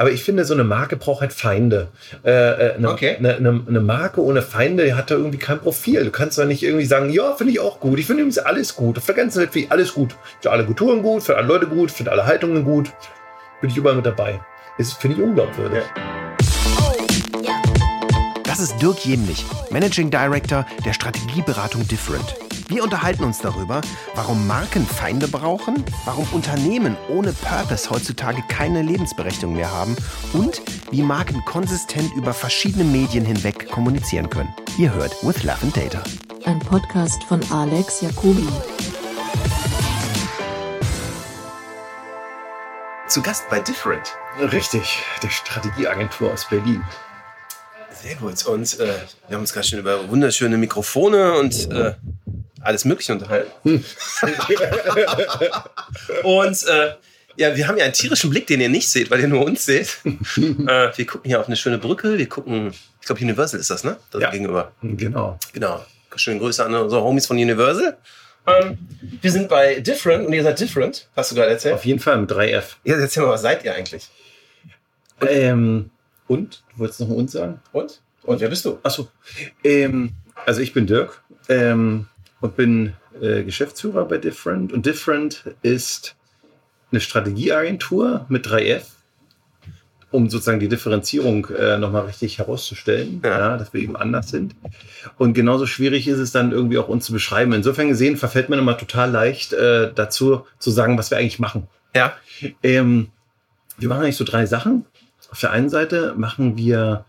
Aber ich finde, so eine Marke braucht halt Feinde. Äh, äh, eine, Okay. eine, eine, eine Marke ohne Feinde hat da irgendwie kein Profil. Du kannst doch nicht irgendwie sagen, ja, finde ich auch gut. Ich finde übrigens alles gut. Auf der ganzen Welt finde ich alles gut. Ich finde alle Kulturen gut, finde alle Leute gut, finde alle Haltungen gut. Bin ich überall mit dabei. Das finde ich unglaubwürdig. Das ist Dirk Jemlich, Managing Director der Strategieberatung Different. Wir unterhalten uns darüber, warum Marken Feinde brauchen, warum Unternehmen ohne Purpose heutzutage keine Lebensberechtigung mehr haben und wie Marken konsistent über verschiedene Medien hinweg kommunizieren können. Ihr hört With Love and Data. Ein Podcast von Alex Jacobi. Zu Gast bei Different. Richtig, der Strategieagentur aus Berlin. Sehr gut. Und äh, wir haben uns gerade schon über wunderschöne Mikrofone und äh, alles Mögliche unterhalten. und äh, ja, wir haben ja einen tierischen Blick, den ihr nicht seht, weil ihr nur uns seht. äh, wir gucken hier auf eine schöne Brücke. Wir gucken, ich glaube, Universal ist das, ne? Das Ja. gegenüber. Genau. Genau. Schöne Grüße an unsere Homies von Universal. Ähm, wir sind bei Different und ihr seid Different, hast du gerade erzählt. Auf jeden Fall mit 3F. Ja, erzähl mal, was seid ihr eigentlich? Ähm, und? Du wolltest noch uns sagen? Und? Und wer bist du? Achso. Ähm, also ich bin Dirk ähm, und bin äh, Geschäftsführer bei Different. Und Different ist eine Strategieagentur mit 3F, um sozusagen die Differenzierung äh, nochmal richtig herauszustellen, Ja. ja. dass wir eben anders sind. Und genauso schwierig ist es dann irgendwie auch uns zu beschreiben. Insofern gesehen verfällt man immer total leicht äh, dazu zu sagen, was wir eigentlich machen. Ja. Ähm, wir machen eigentlich so drei Sachen. Auf der einen Seite machen wir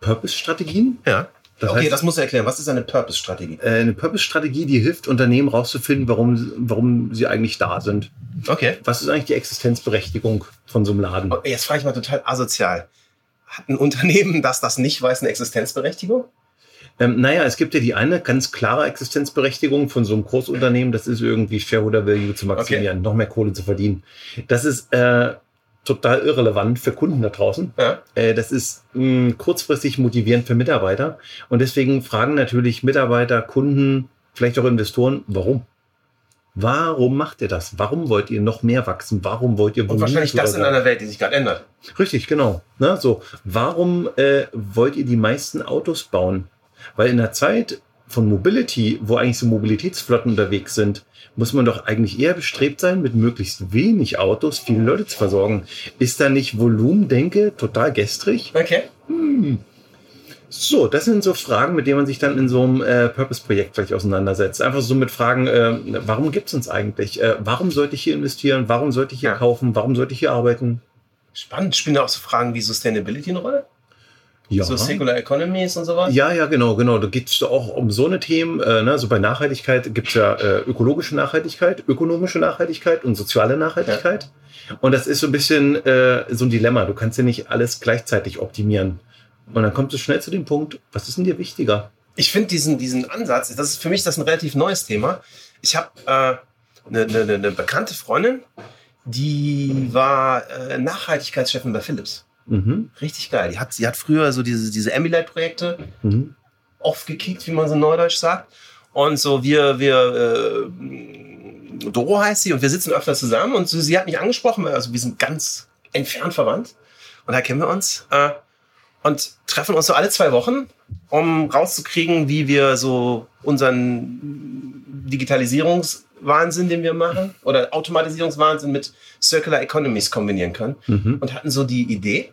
Purpose-Strategien. Ja. Das okay, heißt- das musst du erklären. Was ist eine Purpose-Strategie? Äh, Eine Purpose-Strategie, die hilft Unternehmen rauszufinden, warum, warum sie eigentlich da sind. Okay. Was ist eigentlich die Existenzberechtigung von so einem Laden? Oh, Jetzt frage ich mal total asozial. Hat ein Unternehmen, das das nicht weiß, eine Existenzberechtigung? Ähm, naja, es gibt ja die eine ganz klare Existenzberechtigung von so einem Großunternehmen, das ist irgendwie Shareholder Value zu maximieren, noch mehr Kohle zu verdienen. Das ist äh, total irrelevant für Kunden da draußen. Ja. Äh, das ist mh, kurzfristig motivierend für Mitarbeiter. Und deswegen fragen natürlich Mitarbeiter, Kunden, vielleicht auch Investoren, warum? Warum macht ihr das? Warum wollt ihr noch mehr wachsen? Warum wollt ihr Und wahrscheinlich das in Volumen- einer Welt, die sich gerade ändert. Richtig, genau. Ne, so, warum äh, wollt ihr die meisten Autos bauen? Weil in der Zeit von Mobility, wo eigentlich so Mobilitätsflotten unterwegs sind, muss man doch eigentlich eher bestrebt sein, mit möglichst wenig Autos viele Leute zu versorgen. Ist da nicht Volumendenke total gestrig? Okay. So, das sind so Fragen, mit denen man sich dann in so einem äh, Purpose-Projekt vielleicht auseinandersetzt. Einfach so mit Fragen, äh, warum gibt's uns eigentlich? Äh, warum sollte ich hier investieren? Warum sollte ich hier Ja. kaufen? Warum sollte ich hier arbeiten? Spannend. Spielen da auch so Fragen wie Sustainability eine Rolle? Ja. So Circular Economies und sowas? Ja, ja, genau, genau. Da geht es auch um so eine Themen. Äh, ne? So bei Nachhaltigkeit gibt es ja äh, ökologische Nachhaltigkeit, ökonomische Nachhaltigkeit und soziale Nachhaltigkeit. Und das ist so ein bisschen äh, so ein Dilemma. Du kannst ja nicht alles gleichzeitig optimieren. Und dann kommt es schnell zu dem Punkt, was ist denn dir wichtiger? Ich finde diesen, diesen Ansatz, das ist für mich das ein relativ neues Thema. Ich habe eine äh, ne, ne, ne bekannte Freundin, die war äh, Nachhaltigkeitschefin bei Philips. Mhm. Richtig geil. Die hat, sie hat früher so diese, diese Ambilight-Projekte Mhm. aufgekickt, wie man so neudeutsch sagt. Und so wir, wir, äh, Doro heißt sie und wir sitzen öfter zusammen und so, sie hat mich angesprochen, weil also wir sind ganz entfernt verwandt und da kennen wir uns äh, und treffen uns so alle zwei Wochen, um rauszukriegen, wie wir so unseren Digitalisierungswahnsinn, den wir machen, oder Automatisierungswahnsinn mit Circular Economies kombinieren können Mhm. und hatten so die Idee,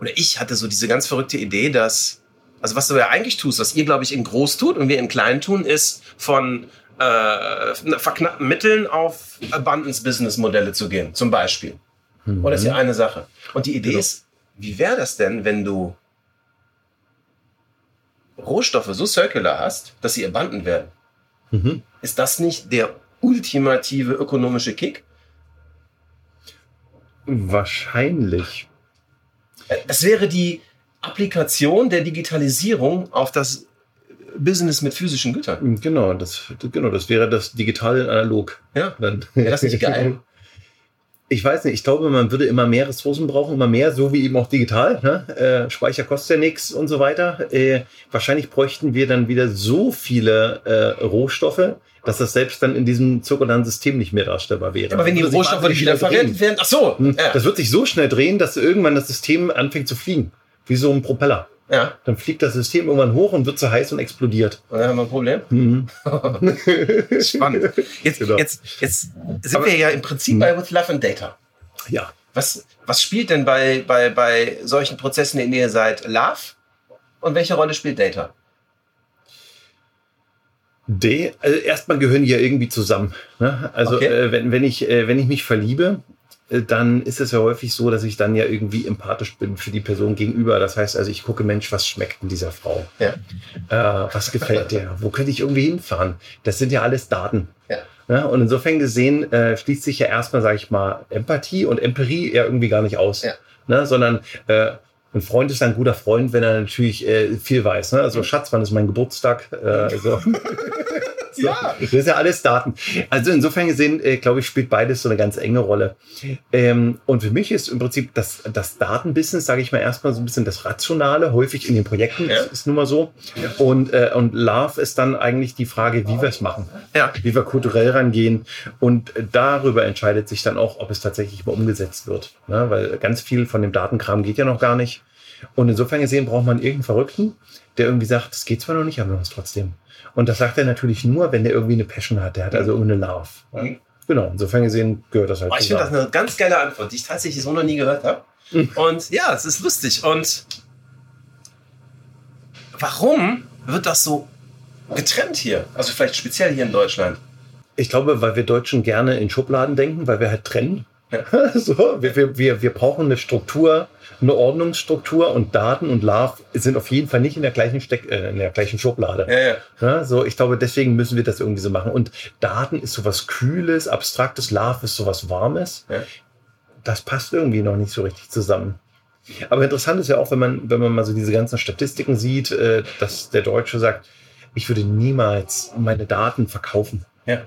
oder ich hatte so diese ganz verrückte Idee, dass, also was du ja eigentlich tust, was ihr, glaube ich, in groß tut und wir in klein tun, ist von äh, verknappten Mitteln auf Abundance-Business-Modelle zu gehen, zum Beispiel. Oder das ist ja eine Sache. Und die Idee Genau. ist, wie wäre das denn, wenn du Rohstoffe so circular hast, dass sie abundant werden? Mhm. Ist das nicht der ultimative ökonomische Kick? Wahrscheinlich. Äh, Das wäre die Applikation der Digitalisierung auf das Business mit physischen Gütern. Genau, das, genau, das wäre das Digital Analog. Ja. Dann. Wäre das nicht geil? Ich weiß nicht, ich glaube, man würde immer mehr Ressourcen brauchen, immer mehr, so wie eben auch digital. Ne? Äh, Speicher kostet ja nichts und so weiter. Äh, wahrscheinlich bräuchten wir dann wieder so viele äh, Rohstoffe, dass das selbst dann in diesem zirkularen System nicht mehr darstellbar wäre. Aber wenn die Rohstoffe wahnsinnig wieder verwendet werden, ach so, Hm, ja. Das wird sich so schnell drehen, dass irgendwann das System anfängt zu fliegen. Wie so ein Propeller. Ja. Dann fliegt das System irgendwann hoch und wird zu heiß und explodiert. Und dann haben wir ein Problem. Mhm. Spannend. Jetzt, Genau. jetzt, jetzt sind wir ja im Prinzip bei With Love and Data. Ja. Was, was spielt denn bei, bei, bei solchen Prozessen, in denen ihr seid, Love? Und welche Rolle spielt Data? D, also erstmal gehören die ja irgendwie zusammen. Ne? Also Okay. äh, wenn, wenn, ich, äh, wenn ich mich verliebe, dann ist es ja häufig so, dass ich dann ja irgendwie empathisch bin für die Person gegenüber. Das heißt also, ich gucke, Mensch, was schmeckt in dieser Frau? Ja. Äh, was gefällt der? Wo könnte ich irgendwie hinfahren? Das sind ja alles Daten. Ja. Ja, und insofern gesehen äh, schließt sich ja erstmal, sage ich mal, Empathie und Empirie ja irgendwie gar nicht aus. Ja. Ne? Sondern äh, ein Freund ist ein guter Freund, wenn er natürlich äh, viel weiß. Ne? Also Schatz, wann ist mein Geburtstag? Äh, so. Ja. Das ist ja alles Daten. Also insofern gesehen, äh, glaube ich, spielt beides so eine ganz enge Rolle. Ähm, und für mich ist im Prinzip das, das Datenbusiness, sage ich mal, erstmal so ein bisschen das Rationale, häufig in den Projekten, Ja. ist, nun mal so. Und, äh, und Love ist dann eigentlich die Frage, wie wir es machen, Ja. wie wir kulturell rangehen. Und darüber entscheidet sich dann auch, ob es tatsächlich mal umgesetzt wird. Ne? Weil ganz viel von dem Datenkram geht ja noch gar nicht. Und insofern gesehen braucht man irgendeinen Verrückten, der irgendwie sagt, es geht zwar noch nicht, aber wir machen es trotzdem. Und das sagt er natürlich nur, wenn der irgendwie eine Passion hat. Der hat also irgendeine Love. Mhm. Genau, insofern gesehen gehört das halt Oh, ich finde das eine ganz geile Antwort, die ich tatsächlich so noch nie gehört habe. Und ja, es ist lustig. Und warum wird das so getrennt hier? Also vielleicht speziell hier in Deutschland. Ich glaube, weil wir Deutschen gerne in Schubladen denken, weil wir halt trennen. Ja. so, wir, wir, wir, wir brauchen eine Struktur, eine Ordnungsstruktur und Daten und Love sind auf jeden Fall nicht in der gleichen, Steck, äh, in der gleichen Schublade. Ja, ja. Ja, so, ich glaube, deswegen müssen wir das irgendwie so machen. Und Daten ist sowas Kühles, Abstraktes, Love ist sowas Warmes. Ja. Das passt irgendwie noch nicht so richtig zusammen. Aber interessant ist ja auch, wenn man, wenn man mal so diese ganzen Statistiken sieht, äh, dass der Deutsche sagt, ich würde niemals meine Daten verkaufen. ja.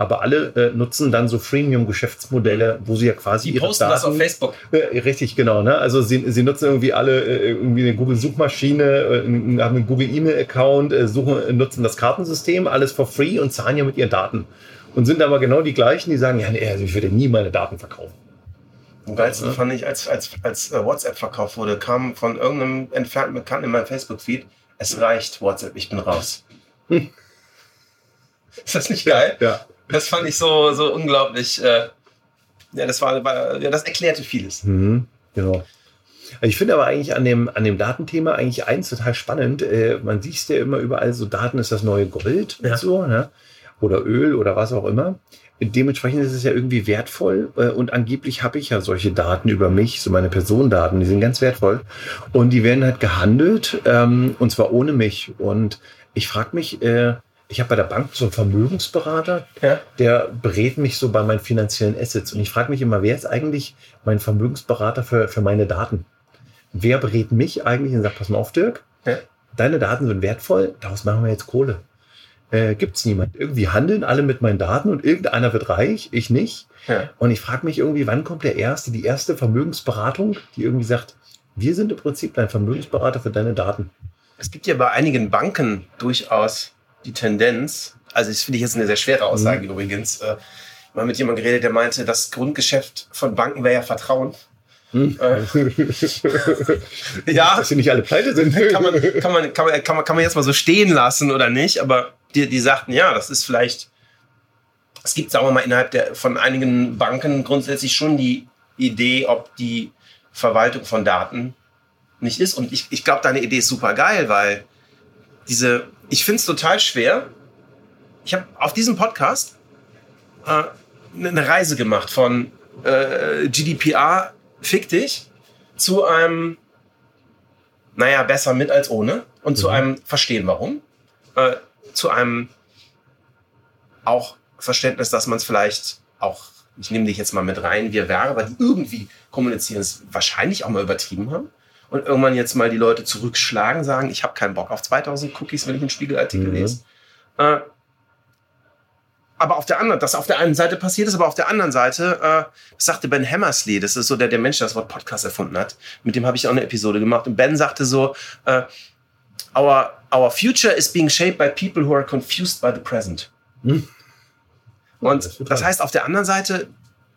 Aber alle äh, nutzen dann so Freemium-Geschäftsmodelle, wo sie ja quasi Die posten das auf Facebook. äh, richtig, genau. Ne? Also sie, sie nutzen irgendwie alle äh, irgendwie eine Google-Suchmaschine, äh, haben einen Google-E-Mail-Account, äh, suchen, äh, nutzen das Kartensystem, alles for free und zahlen ja mit ihren Daten. Und sind aber genau die gleichen, die sagen, ja, nee, also ich würde nie meine Daten verkaufen. Am geilsten fand ich, als, als, als WhatsApp verkauft wurde, kam von irgendeinem entfernten Bekannten in meinem Facebook-Feed, es reicht, WhatsApp, ich bin raus. Ist das nicht geil? Ja. Das fand ich so, so unglaublich. Äh, ja, das war, war, ja, das erklärte vieles. Mhm, genau. Ich finde aber eigentlich an dem, an dem Datenthema eigentlich eins total spannend. Äh, man sieht es ja immer überall, so Daten ist das neue Gold Ja. und so, ne? oder Öl oder was auch immer. Dementsprechend ist es ja irgendwie wertvoll äh, und angeblich habe ich ja solche Daten über mich, so meine Personendaten, die sind ganz wertvoll und die werden halt gehandelt ähm, und zwar ohne mich. Und ich frage mich, äh, ich habe bei der Bank so einen Vermögensberater, Ja. der berät mich so bei meinen finanziellen Assets. Und ich frage mich immer, wer ist eigentlich mein Vermögensberater für, für meine Daten? Wer berät mich eigentlich und sagt, pass mal auf, Dirk, Ja. deine Daten sind wertvoll, daraus machen wir jetzt Kohle. Äh, gibt's niemand. Irgendwie handeln alle mit meinen Daten und irgendeiner wird reich, ich nicht. Ja. Und ich frage mich irgendwie, wann kommt der erste, die erste Vermögensberatung, die irgendwie sagt, wir sind im Prinzip dein Vermögensberater für deine Daten. Es gibt ja bei einigen Banken durchaus die Tendenz, also das finde ich jetzt eine sehr schwere Aussage übrigens, äh, mal mit jemandem geredet, der meinte, das Grundgeschäft von Banken wäre ja Vertrauen. Äh, ja, Dass sie nicht alle pleite sind. kann man, kann, man, kann, man, kann, man, kann man jetzt mal so stehen lassen oder nicht, aber die, die sagten, ja, das ist vielleicht, es gibt, sagen wir mal, innerhalb der, von einigen Banken grundsätzlich schon die Idee, ob die Verwaltung von Daten nicht ist. Und ich, ich glaube, deine Idee ist super geil, weil diese, ich finde es total schwer. Ich habe auf diesem Podcast äh, eine Reise gemacht von äh, GDPR, fick dich, zu einem naja, besser mit als ohne und zu einem Verstehen warum, äh, zu einem auch Verständnis, dass man es vielleicht auch, ich nehme dich jetzt mal mit rein, wir Werber, die irgendwie kommunizieren, es wahrscheinlich auch mal übertrieben haben und irgendwann jetzt mal die Leute zurückschlagen, sagen, ich habe keinen Bock auf 2000 Cookies, wenn ich einen Spiegelartikel Mhm. lese. Äh, aber auf der anderen, das auf der einen Seite passiert ist, aber auf der anderen Seite, äh, sagte Ben Hammersley, das ist so der, der Mensch, der das Wort Podcast erfunden hat. Mit dem habe ich auch eine Episode gemacht. Und Ben sagte so, äh, our, our future is being shaped by people who are confused by the present. Hm. Und Das das heißt, auf der anderen Seite,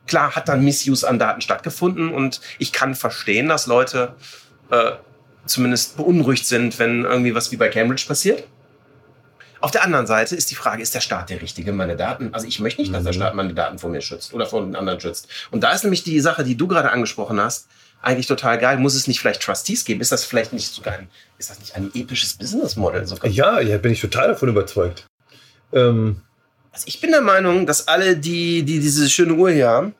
klar, hat dann Missuse an Daten stattgefunden und ich kann verstehen, dass Leute äh, zumindest beunruhigt sind, wenn irgendwie was wie bei Cambridge passiert. Auf der anderen Seite ist die Frage, ist der Staat der Richtige, meine Daten? Also ich möchte nicht, dass der Staat meine Daten vor mir schützt oder vor den anderen schützt. Und da ist nämlich die Sache, die du gerade angesprochen hast, eigentlich total geil. Muss es nicht vielleicht Trustees geben? Ist das vielleicht nicht sogar ein, ist das nicht ein episches Business Model sogar? Ja, ja, bin ich total davon überzeugt. Ähm, Also ich bin der Meinung, dass alle, die, die diese schöne Uhr hier haben,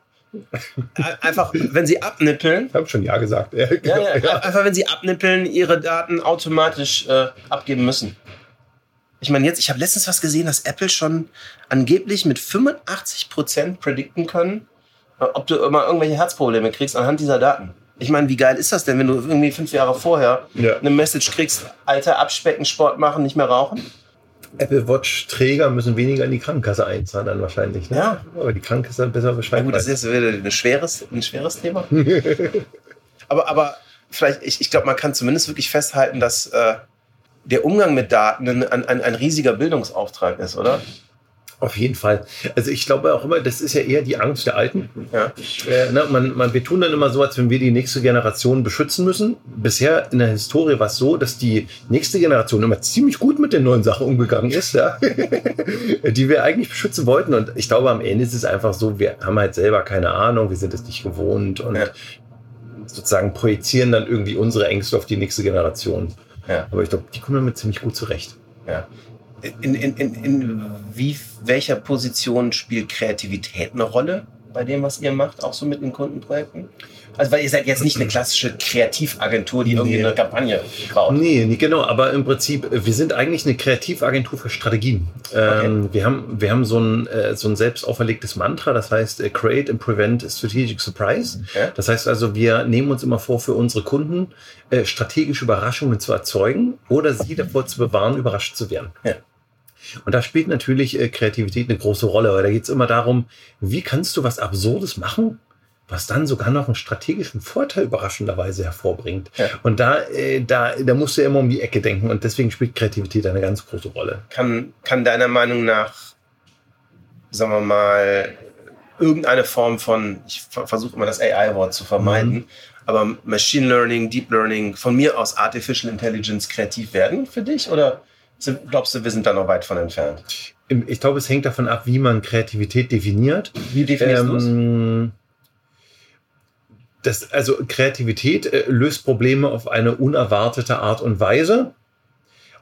einfach, wenn sie abnippeln, ich habe schon ja gesagt. Ja, ja, ja, einfach wenn sie abnippeln, ihre Daten automatisch äh, abgeben müssen. Ich meine, jetzt, ich habe letztens was gesehen, dass Apple schon angeblich mit 85% predikten können, äh, ob du immer irgendwelche Herzprobleme kriegst anhand dieser Daten. Ich meine, wie geil ist das denn, wenn du irgendwie fünf Jahre vorher Ja. eine Message kriegst, Alter, abspecken, Sport machen, nicht mehr rauchen? Apple Watch Träger müssen weniger in die Krankenkasse einzahlen dann wahrscheinlich. Ne? Ja. Aber die Krankenkasse besser Ja Bescheid gut, das ist jetzt wieder ein schweres, ein schweres Thema. aber, aber vielleicht, ich, ich glaube, man kann zumindest wirklich festhalten, dass äh, der Umgang mit Daten ein, ein, ein riesiger Bildungsauftrag ist, oder? Auf jeden Fall. Also ich glaube auch immer, das ist ja eher die Angst der Alten. Ja. Äh, ne, man, man, wir tun dann immer so, als wenn wir die nächste Generation beschützen müssen. Bisher in der Historie war es so, dass die nächste Generation immer ziemlich gut mit den neuen Sachen umgegangen ist, ja? die wir eigentlich beschützen wollten. Und ich glaube, am Ende ist es einfach so, wir haben halt selber keine Ahnung, wir sind es nicht gewohnt und Ja. sozusagen projizieren dann irgendwie unsere Ängste auf die nächste Generation. Ja. Aber ich glaube, die kommen damit ziemlich gut zurecht. ja. In, in, in, in wie, welcher Position spielt Kreativität eine Rolle bei dem, was ihr macht, auch so mit den Kundenprojekten? Also, weil ihr seid jetzt nicht eine klassische Kreativagentur, die irgendwie Nee. eine Kampagne baut. Nee, nee, genau, aber im Prinzip, wir sind eigentlich eine Kreativagentur für Strategien. Ähm, wir, haben, wir haben so ein, äh, so ein selbst auferlegtes Mantra, das heißt äh, Create and Prevent Strategic Surprise. Ja. Das heißt also, wir nehmen uns immer vor, für unsere Kunden äh, strategische Überraschungen zu erzeugen oder sie davor zu bewahren, überrascht zu werden. Ja. Und da spielt natürlich äh, Kreativität eine große Rolle, weil da geht es immer darum, wie kannst du was Absurdes machen, was dann sogar noch einen strategischen Vorteil überraschenderweise hervorbringt. Ja. Und da, äh, da, da musst du ja immer um die Ecke denken und deswegen spielt Kreativität eine ganz große Rolle. kann, kann deiner Meinung nach, sagen wir mal, irgendeine Form von, ich ver- versuche immer das AI-Wort zu vermeiden, aber Machine Learning, Deep Learning, von mir aus Artificial Intelligence kreativ werden für dich? Oder glaubst du, wir sind da noch weit von entfernt? Ich glaube, es hängt davon ab, wie man Kreativität definiert. Wie definierst du es? Ähm, das, also Kreativität äh, löst Probleme auf eine unerwartete Art und Weise.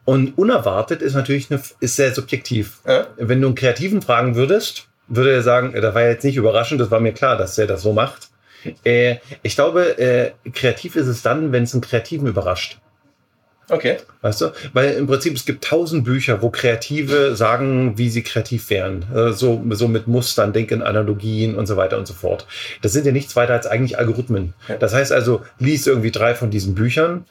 Und unerwartet ist natürlich eine, ist sehr subjektiv. Ja? Wenn du einen Kreativen fragen würdest, würde er sagen, äh, das war jetzt nicht überraschend, das war mir klar, dass er das so macht. Äh, ich glaube, äh, kreativ ist es dann, wenn es einen Kreativen überrascht. Okay. Weißt du? Weil im Prinzip es gibt tausend Bücher, wo Kreative sagen, wie sie kreativ wären. Äh, So, so mit Mustern, Denken, Analogien und so weiter und so fort. Das sind ja nichts weiter als eigentlich Algorithmen. Das heißt also, lies irgendwie drei von diesen Büchern,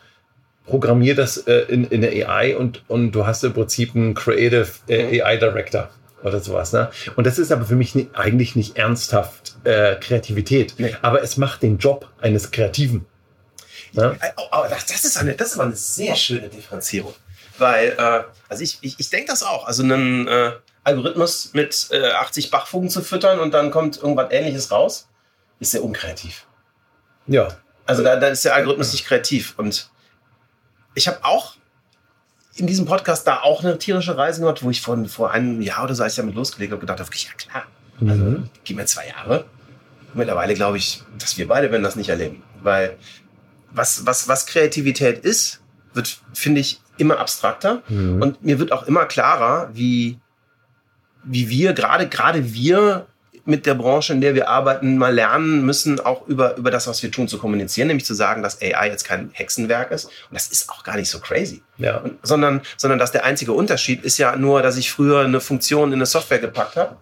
programmier das äh, in, in der AI und, und du hast im Prinzip einen Creative äh, AI Director oder sowas. Ne? Und das ist aber für mich ni- eigentlich nicht ernsthaft äh, Kreativität. Nee. Aber es macht den Job eines Kreativen. Ne? Oh, oh, das, das, ist eine, das ist aber eine sehr schöne Differenzierung. Weil, äh, also ich, ich, ich denke das auch. Also einen äh, Algorithmus mit äh, 80 Bachfugen zu füttern und dann kommt irgendwas ähnliches raus, ist sehr unkreativ. Ja. Also da, da ist der Algorithmus nicht kreativ. Und ich habe auch in diesem Podcast da auch eine tierische Reise gemacht, wo ich von vor einem Jahr oder so, als ich damit losgelegt habe, gedacht habe, ja klar, also Mhm. gib mir zwei Jahre. Mittlerweile glaube ich, dass wir beide werden das nicht erleben. Weil was, was, was Kreativität ist, wird, finde ich, immer abstrakter. Mhm. Und mir wird auch immer klarer, wie, wie wir, gerade, gerade wir mit der Branche, in der wir arbeiten, mal lernen müssen, auch über, über das, was wir tun, zu kommunizieren, nämlich zu sagen, dass AI jetzt kein Hexenwerk ist. Und das ist auch gar nicht so crazy. Ja. Und, sondern, sondern dass der einzige Unterschied ist ja nur, dass ich früher eine Funktion in eine Software gepackt habe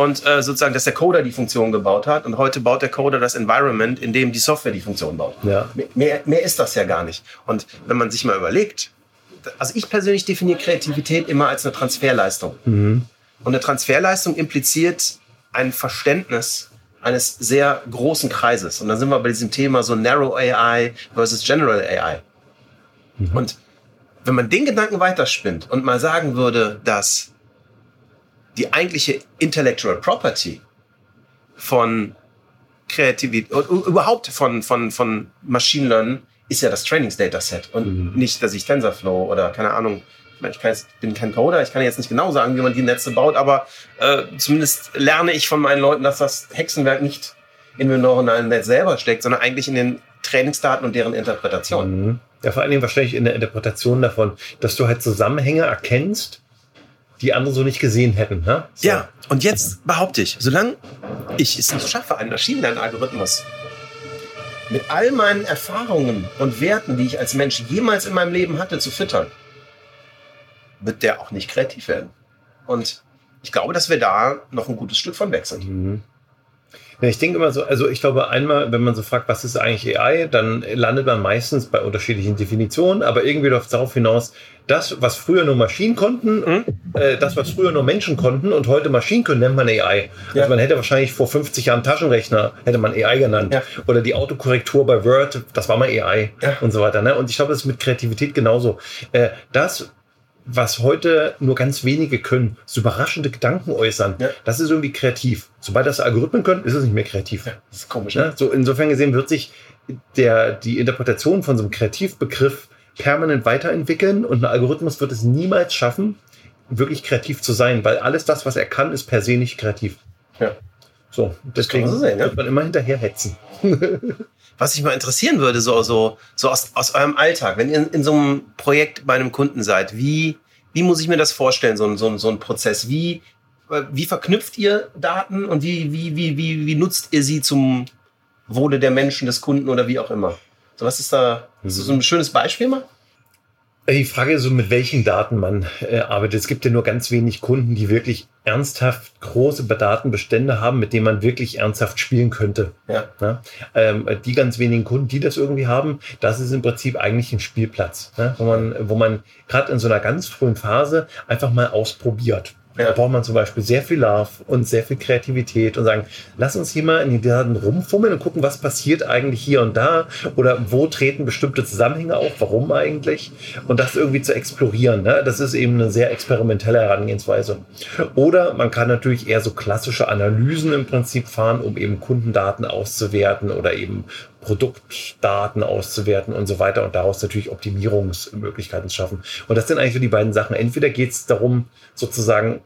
und äh, sozusagen, dass der Coder die Funktion gebaut hat und heute baut der Coder das Environment, in dem die Software die Funktion baut. Ja. Mehr, mehr ist das ja gar nicht. Und wenn man sich mal überlegt, also ich persönlich definiere Kreativität immer als eine Transferleistung. Mhm. Und eine Transferleistung impliziert ein Verständnis eines sehr großen Kreises. Und dann sind wir bei diesem Thema so Narrow AI versus General AI. Und wenn man den Gedanken weiterspinnt und mal sagen würde, dass die eigentliche Intellectual Property von Kreativität und überhaupt von, von, von Machine Learning ist ja das Trainingsdataset und nicht, dass ich TensorFlow oder keine Ahnung, ich, meine, ich jetzt, bin kein Coder, ich kann jetzt nicht genau sagen, wie man die Netze baut, aber äh, zumindest lerne ich von meinen Leuten, dass das Hexenwerk nicht in dem neuronalen Netz selber steckt, sondern eigentlich in den Trainingsdaten und deren Interpretation. Mhm. Ja, vor allen Dingen wahrscheinlich in der Interpretation davon, dass du halt Zusammenhänge erkennst, die andere so nicht gesehen hätten. Ne? So. Ja, und jetzt behaupte ich, solange ich es nicht schaffe, einen Maschinenlernalgorithmus mit all meinen Erfahrungen und Werten, die ich als Mensch jemals in meinem Leben hatte, zu füttern, wird der auch nicht kreativ werden. Und ich glaube, dass wir da noch ein gutes Stück von weg sind. Mhm. Ja, ich denke immer so, also ich glaube einmal, wenn man so fragt, was ist eigentlich AI, dann landet man meistens bei unterschiedlichen Definitionen, aber irgendwie läuft es darauf hinaus, das, was früher nur Maschinen konnten, Mhm. äh, das, was früher nur Menschen konnten und heute Maschinen können, nennt man AI. Ja. Also man hätte wahrscheinlich vor 50 Jahren Taschenrechner, hätte man AI genannt. Ja. Oder die Autokorrektur bei Word, das war mal AI Ja. und so weiter. Ne? Und ich glaube, das ist mit Kreativität genauso. Äh, das, was heute nur ganz wenige können, so überraschende Gedanken äußern, Ja. das ist irgendwie kreativ. Sobald das Algorithmen können, ist es nicht mehr kreativ. Das ist komisch. Ne? So insofern gesehen wird sich der, die Interpretation von so einem Kreativbegriff permanent weiterentwickeln und ein Algorithmus wird es niemals schaffen, wirklich kreativ zu sein, weil alles das, was er kann, ist per se nicht kreativ. Ja. So, deswegen so sehen, ne? wird man immer hinterher hetzen. Was mich mal interessieren würde, so, so, so aus, aus eurem Alltag, wenn ihr in, so einem Projekt bei einem Kunden seid, wie, wie muss ich mir das vorstellen, so, ein- so, ein- so ein Prozess? Wie, wie verknüpft ihr Daten und wie, wie, wie, wie, wie nutzt ihr sie zum Wohle der Menschen, des Kunden oder wie auch immer? So, was ist da, so ein schönes Beispiel mal? Die Frage ist so, mit welchen Daten man äh, arbeitet. Es gibt ja nur ganz wenig Kunden, die wirklich ernsthaft große Datenbestände haben, mit denen man wirklich ernsthaft spielen könnte. Ja. Ne? Ähm, die ganz wenigen Kunden, die das irgendwie haben, das ist im Prinzip eigentlich ein Spielplatz, ne? wo man, wo man gerade in so einer ganz frühen Phase einfach mal ausprobiert. Da braucht man zum Beispiel sehr viel Love und sehr viel Kreativität und sagen, lass uns hier mal in die Daten rumfummeln und gucken, was passiert eigentlich hier und da oder wo treten bestimmte Zusammenhänge auf, warum eigentlich und das irgendwie zu explorieren. Ne? Das ist eben eine sehr experimentelle Herangehensweise. Oder man kann natürlich eher so klassische Analysen im Prinzip fahren, um eben Kundendaten auszuwerten oder eben Produktdaten auszuwerten und so weiter und daraus natürlich Optimierungsmöglichkeiten zu schaffen. Und das sind eigentlich so die beiden Sachen. Entweder geht es darum, sozusagen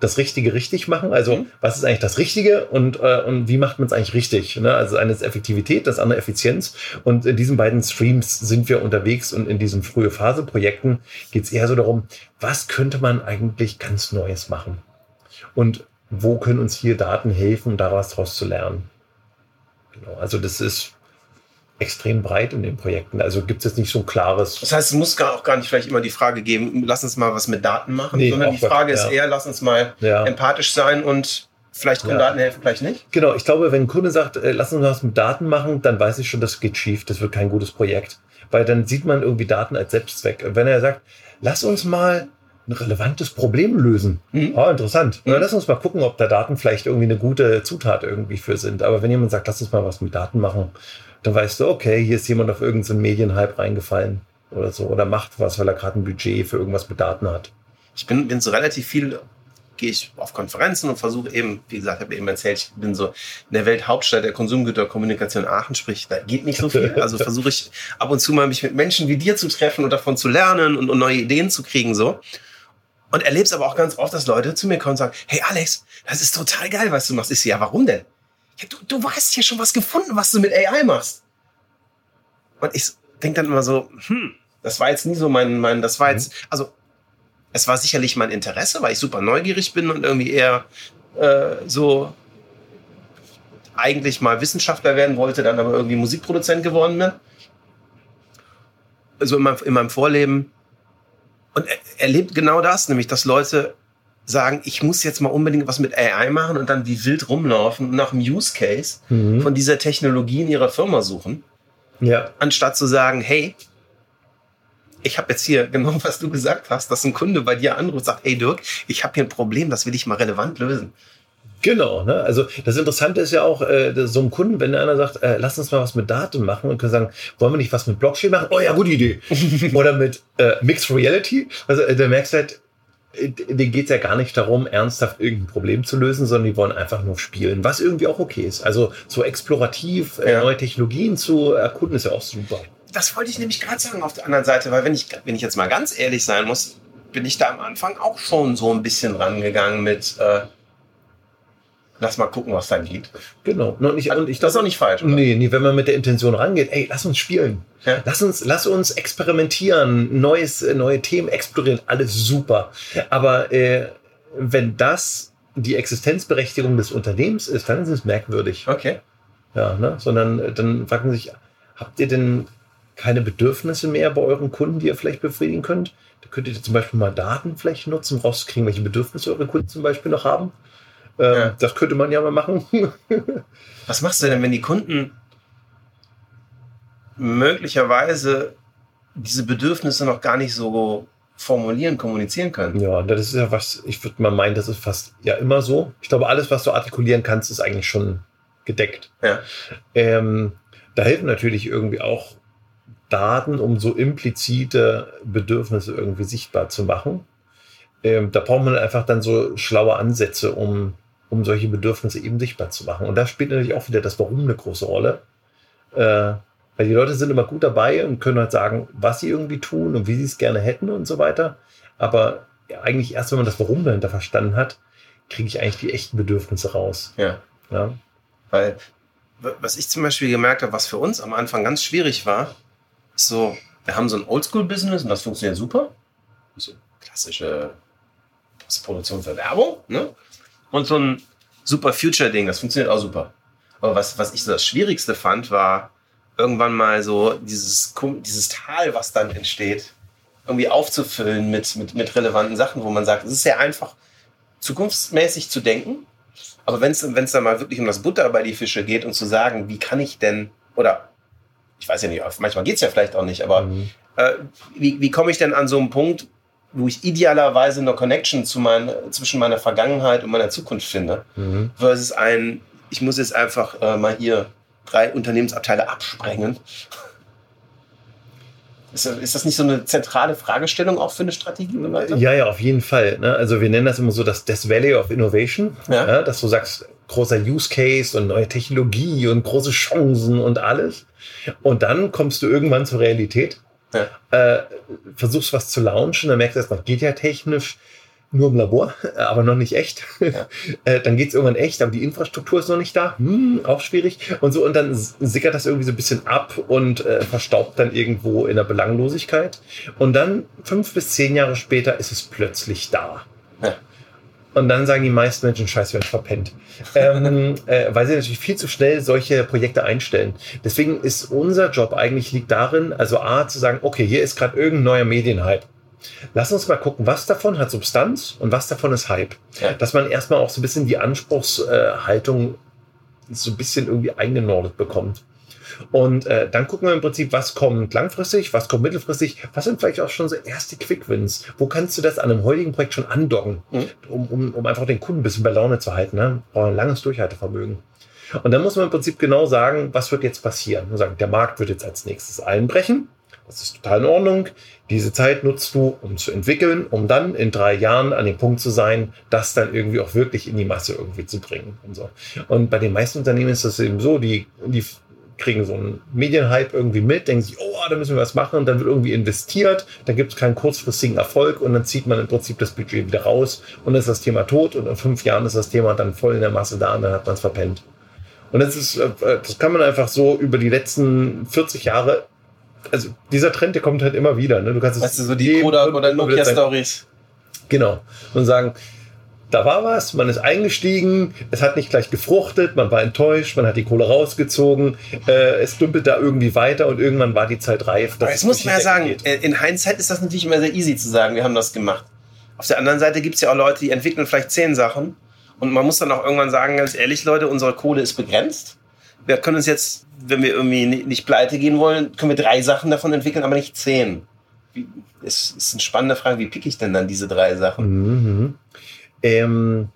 das Richtige richtig machen. Also Mhm. was ist eigentlich das Richtige und, äh, und wie macht man es eigentlich richtig? Ne? Also eine ist Effektivität, das andere Effizienz. Und in diesen beiden Streams sind wir unterwegs und in diesen frühe Phase Projekten geht es eher so darum, was könnte man eigentlich ganz Neues machen? Und wo können uns hier Daten helfen, daraus daraus zu lernen? Genau, also das ist extrem breit in den Projekten. Also gibt es jetzt nicht so ein klares. Das heißt, es muss gar, auch gar nicht vielleicht immer die Frage geben, lass uns mal was mit Daten machen, Nee, sondern die Frage was- ist ja. eher, lass uns mal Ja. empathisch sein und vielleicht können Ja. Daten helfen, vielleicht nicht. Genau, ich glaube, wenn ein Kunde sagt, äh, lass uns was mit Daten machen, dann weiß ich schon, das geht schief, das wird kein gutes Projekt. Weil dann sieht man irgendwie Daten als Selbstzweck. Und wenn er sagt, lass uns mal ein relevantes Problem lösen. Mhm. Ah, interessant. Mhm. Na, lass uns mal gucken, ob da Daten vielleicht irgendwie eine gute Zutat irgendwie für sind. Aber wenn jemand sagt, lass uns mal was mit Daten machen, dann weißt du, okay, hier ist jemand auf irgendeinen Medienhype reingefallen oder so. Oder macht was, weil er gerade ein Budget für irgendwas mit Daten hat. Ich bin, bin so relativ viel, gehe ich auf Konferenzen und versuche eben, wie gesagt, ich habe eben erzählt, ich bin so in der Welthauptstadt der Konsumgüterkommunikation Aachen, sprich, da geht nicht so viel. Also versuche ich ab und zu mal mich mit Menschen wie dir zu treffen und davon zu lernen und, und neue Ideen zu kriegen, so. Und erlebst aber auch ganz oft, dass Leute zu mir kommen und sagen, hey Alex, das ist total geil, was du machst. Ich so, ja, warum denn? Ja, du, du hast hier schon was gefunden, was du mit AI machst. Und ich denke dann immer so, hm, das war jetzt nie so mein, mein, das war jetzt, also es war sicherlich mein Interesse, weil ich super neugierig bin und irgendwie eher äh, so eigentlich mal Wissenschaftler werden wollte, dann aber irgendwie Musikproduzent geworden bin. Also in meinem, in meinem Vorleben. Und er, erlebt genau das, nämlich dass Leute sagen, ich muss jetzt mal unbedingt was mit AI machen und dann wie wild rumlaufen und nach einem Use Case Mhm. von dieser Technologie in ihrer Firma suchen Ja. anstatt zu sagen, hey, ich habe jetzt hier genau, was du gesagt hast, dass ein Kunde bei dir anruft und sagt, hey Dirk, ich habe hier ein Problem, das will ich mal relevant lösen. Genau, ne? Also das Interessante ist ja auch, äh, so ein Kunden, wenn einer sagt, äh, lass uns mal was mit Daten machen und können sagen, wollen wir nicht was mit Blockchain machen? Oh ja, gute Idee. Oder mit äh, Mixed Reality. Also äh, da merkst du halt, äh, denen geht's ja gar nicht darum, ernsthaft irgendein Problem zu lösen, sondern die wollen einfach nur spielen, was irgendwie auch okay ist. Also so explorativ äh, Ja. neue Technologien zu erkunden ist ja auch super. Das wollte ich nämlich gerade sagen auf der anderen Seite, weil wenn ich, wenn ich jetzt mal ganz ehrlich sein muss, bin ich da am Anfang auch schon so ein bisschen rangegangen mit, äh, lass mal gucken, was dann geht. Genau. Und ich, und ich das ist auch nicht falsch. Oder? Nee, nee, wenn man mit der Intention rangeht, ey, lass uns spielen. Ja. Lass uns, lass uns experimentieren, neues, äh, neue Themen explorieren, alles super. Aber äh, wenn das die Existenzberechtigung des Unternehmens ist, dann ist es merkwürdig. Okay. Ja, ne? Sondern äh, dann fragen Sie sich, habt ihr denn keine Bedürfnisse mehr bei euren Kunden, die ihr vielleicht befriedigen könnt? Da könntet ihr zum Beispiel mal Daten vielleicht nutzen, rauszukriegen, welche Bedürfnisse eure Kunden zum Beispiel noch haben. Ähm, Ja. Das könnte man ja mal machen. Was machst du denn, wenn die Kunden möglicherweise diese Bedürfnisse noch gar nicht so formulieren, kommunizieren können? Ja, das ist ja was, ich würde mal meinen, das ist fast ja immer so. Ich glaube, alles, was du artikulieren kannst, ist eigentlich schon gedeckt. Ja. Ähm, da helfen natürlich irgendwie auch Daten, um so implizite Bedürfnisse irgendwie sichtbar zu machen. Ähm, da braucht man einfach dann so schlaue Ansätze, um, um solche Bedürfnisse eben sichtbar zu machen. Und da spielt natürlich auch wieder das Warum eine große Rolle. Äh, weil die Leute sind immer gut dabei und können halt sagen, was sie irgendwie tun und wie sie es gerne hätten und so weiter. Aber ja, eigentlich erst, wenn man das Warum dahinter verstanden hat, kriege ich eigentlich die echten Bedürfnisse raus. Ja. Ja. Weil, was ich zum Beispiel gemerkt habe, was für uns am Anfang ganz schwierig war, ist so, wir haben so ein Oldschool-Business und das funktioniert super. So klassische Produktion für Werbung, ne? Und so ein super Future-Ding, das funktioniert auch super. Aber was, was ich so das Schwierigste fand, war irgendwann mal so dieses, dieses Tal, was dann entsteht, irgendwie aufzufüllen mit, mit, mit relevanten Sachen, wo man sagt, es ist sehr einfach, zukunftsmäßig zu denken. Aber wenn es wenn es dann mal wirklich um das Butter bei die Fische geht und zu sagen, wie kann ich denn, oder ich weiß ja nicht, manchmal geht es ja vielleicht auch nicht, aber Mhm. äh, wie, wie komme ich denn an so einen Punkt, wo ich idealerweise eine Connection zu mein, zwischen meiner Vergangenheit und meiner Zukunft finde, Mhm. versus ein, ich muss jetzt einfach äh, mal hier drei Unternehmensabteile absprengen. Ist, das- ist das nicht so eine zentrale Fragestellung auch für eine Strategie? Ja, ja, auf jeden Fall. Ne? Also wir nennen das immer so das Death Valley of Innovation, Ja. ja. dass du sagst, großer Use Case und neue Technologie und große Chancen und alles. Und dann kommst du irgendwann zur Realität, Ja. äh, versuchst was zu launchen, dann merkst du erstmal, geht ja technisch nur im Labor, aber noch nicht echt. Ja. Äh, dann geht's irgendwann echt, aber die Infrastruktur ist noch nicht da. Hm, auch schwierig. Und so, und dann sickert das irgendwie so ein bisschen ab und äh, verstaubt dann irgendwo in der Belanglosigkeit. Und dann fünf bis zehn Jahre später ist es plötzlich da. Ja. Und dann sagen die meisten Menschen, scheiße, wir haben verpennt. ähm, äh, weil sie natürlich viel zu schnell solche Projekte einstellen. Deswegen ist unser Job eigentlich liegt darin, also A, zu sagen, okay, hier ist gerade irgendein neuer Medienhype. Lass uns mal gucken, was davon hat Substanz und was davon ist Hype. Ja. Dass man erstmal auch so ein bisschen die Anspruchshaltung so ein bisschen irgendwie eingenordet bekommt. Und äh, dann gucken wir im Prinzip, was kommt langfristig, was kommt mittelfristig, was sind vielleicht auch schon so erste Quick-Wins. Wo kannst du das an einem heutigen Projekt schon andocken, Mhm. um, um, um einfach den Kunden ein bisschen bei Laune zu halten. Ne? Braucht ein langes Durchhaltevermögen. Und dann muss man im Prinzip genau sagen, was wird jetzt passieren. Und sagen, der Markt wird jetzt als nächstes einbrechen. Das ist total in Ordnung. Diese Zeit nutzt du, um zu entwickeln, um dann in drei Jahren an dem Punkt zu sein, das dann irgendwie auch wirklich in die Masse irgendwie zu bringen. Und, so. und bei den meisten Unternehmen ist das eben so, die, die kriegen so einen Medienhype irgendwie mit, denken sich, oh, da müssen wir was machen, und dann wird irgendwie investiert, dann gibt es keinen kurzfristigen Erfolg und dann zieht man im Prinzip das Budget wieder raus und dann ist das Thema tot und in fünf Jahren ist das Thema dann voll in der Masse da und dann hat man es verpennt. Und das ist, äh, das kann man einfach so über die letzten 40 Jahre, also dieser Trend, der kommt halt immer wieder. Ne? Du kannst es Weißt du, so die Kodak oder. Nokia-Stories. Genau. Und sagen, da war was, man ist eingestiegen, es hat nicht gleich gefruchtet, man war enttäuscht, man hat die Kohle rausgezogen, äh, es dümpelt da irgendwie weiter und irgendwann war die Zeit reif. Aber es jetzt muss man ja sagen, geht. äh, in Hindsight ist das natürlich immer sehr easy zu sagen, wir haben das gemacht. Auf der anderen Seite gibt es ja auch Leute, die entwickeln vielleicht zehn Sachen und man muss dann auch irgendwann sagen, ganz ehrlich, Leute, unsere Kohle ist begrenzt. Wir können uns jetzt, wenn wir irgendwie ni- nicht pleite gehen wollen, können wir drei Sachen davon entwickeln, aber nicht zehn. wie, ist, ist eine spannende Frage, wie pick ich denn dann diese drei Sachen? Mhm. Ähm,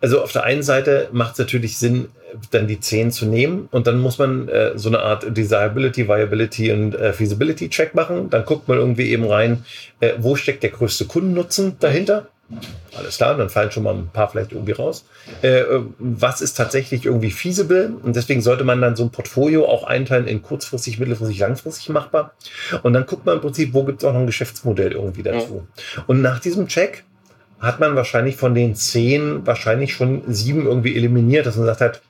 also auf der einen Seite macht es natürlich Sinn, dann die 10 zu nehmen und dann muss man äh, so eine Art Desirability, Viability und äh, Feasibility Check machen. Dann guckt man irgendwie eben rein, äh, wo steckt der größte Kundennutzen dahinter. Alles klar, dann fallen schon mal ein paar vielleicht irgendwie raus. Äh, was ist tatsächlich irgendwie feasible? Und deswegen sollte man dann so ein Portfolio auch einteilen in kurzfristig, mittelfristig, langfristig machbar. Und dann guckt man im Prinzip, wo gibt es auch noch ein Geschäftsmodell irgendwie dazu. Und nach diesem Check hat man wahrscheinlich von den zehn wahrscheinlich schon sieben irgendwie eliminiert, dass man sagt hat,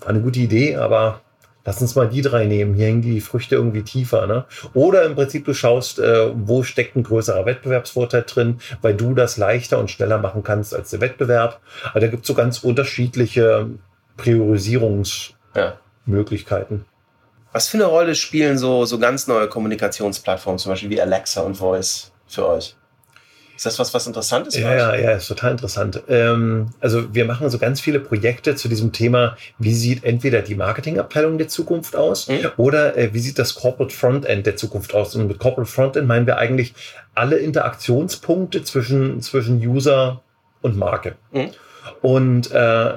war eine gute Idee, aber lass uns mal die drei nehmen. Hier hängen die Früchte irgendwie tiefer. Ne? Oder im Prinzip du schaust, äh, wo steckt ein größerer Wettbewerbsvorteil drin, weil du das leichter und schneller machen kannst als der Wettbewerb. Also da gibt es so ganz unterschiedliche Priorisierungsmöglichkeiten. Ja. Was für eine Rolle spielen so, so ganz neue Kommunikationsplattformen, zum Beispiel wie Alexa und Voice für euch? Ist das was, was interessant ist? Ja, ja, ja, ist total interessant. Ähm, also wir machen so ganz viele Projekte zu diesem Thema, wie sieht entweder die Marketingabteilung der Zukunft aus mhm. oder äh, wie sieht das Corporate Frontend der Zukunft aus? Und mit Corporate Frontend meinen wir eigentlich alle Interaktionspunkte zwischen, zwischen User und Marke. Mhm. Und äh,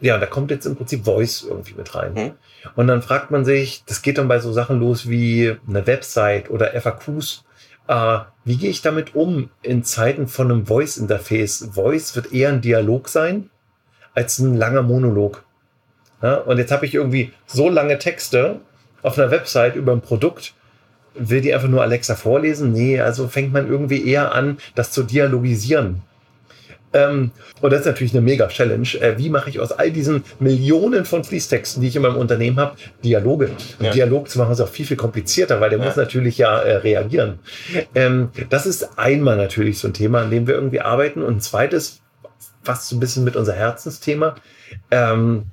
ja, da kommt jetzt im Prinzip Voice irgendwie mit rein. Mhm. Und dann fragt man sich, das geht dann bei so Sachen los wie eine Website oder FAQs äh, wie gehe ich damit um in Zeiten von einem Voice-Interface? Voice wird eher ein Dialog sein als ein langer Monolog. Ja, und jetzt habe ich irgendwie so lange Texte auf einer Website über ein Produkt. Will die einfach nur Alexa vorlesen? Nee, also fängt man irgendwie eher an, das zu dialogisieren. Ähm, und das ist natürlich eine mega Challenge. Äh, wie mache ich aus all diesen Millionen von Fließtexten, die ich in meinem Unternehmen habe, Dialoge? Und ja. Dialog zu machen ist auch viel, viel komplizierter, weil der ja. muss natürlich ja äh, reagieren. Ähm, das ist einmal natürlich so ein Thema, an dem wir irgendwie arbeiten. Und ein zweites, fast so ein bisschen mit unser Herzensthema, ähm,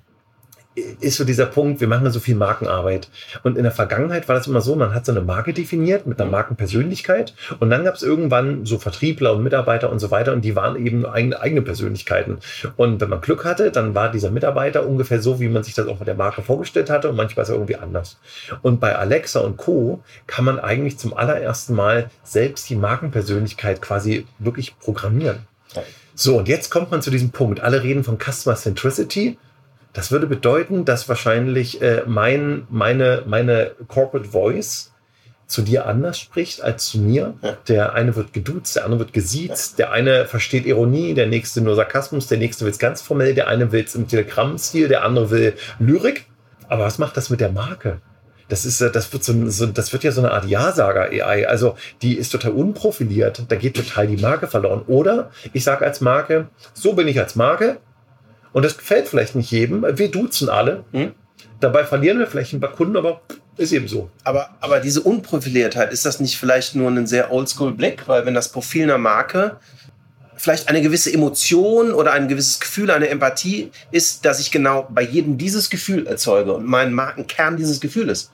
ist so dieser Punkt, wir machen so viel Markenarbeit. Und in der Vergangenheit war das immer so, man hat so eine Marke definiert mit einer mhm. Markenpersönlichkeit und dann gab es irgendwann so Vertriebler und Mitarbeiter und so weiter und die waren eben eigene, eigene Persönlichkeiten. Und wenn man Glück hatte, dann war dieser Mitarbeiter ungefähr so, wie man sich das auch mit der Marke vorgestellt hatte und manchmal ist er irgendwie anders. Und bei Alexa und Co. kann man eigentlich zum allerersten Mal selbst die Markenpersönlichkeit quasi wirklich programmieren. So, und jetzt kommt man zu diesem Punkt. Alle reden von Customer Centricity. Das würde bedeuten, dass wahrscheinlich äh, mein, meine, meine Corporate Voice zu dir anders spricht als zu mir. Ja. Der eine wird geduzt, der andere wird gesiezt, ja. der eine versteht Ironie, der nächste nur Sarkasmus, der nächste will es ganz formell, der eine will es im Telegrammstil, der andere will Lyrik. Aber was macht das mit der Marke? Das ist, das wird so, so das wird ja so eine Art Ja-Sager-AI. Also die ist total unprofiliert. Da geht total die Marke verloren. Oder ich sage als Marke, so bin ich als Marke. Und das gefällt vielleicht nicht jedem. Wir duzen alle. Hm? Dabei verlieren wir vielleicht ein paar Kunden, aber ist eben so. Aber, aber diese Unprofiliertheit, ist das nicht vielleicht nur ein sehr oldschool-Blick? Weil wenn das Profil einer Marke vielleicht eine gewisse Emotion oder ein gewisses Gefühl, eine Empathie ist, dass ich genau bei jedem dieses Gefühl erzeuge und mein Markenkern dieses Gefühl ist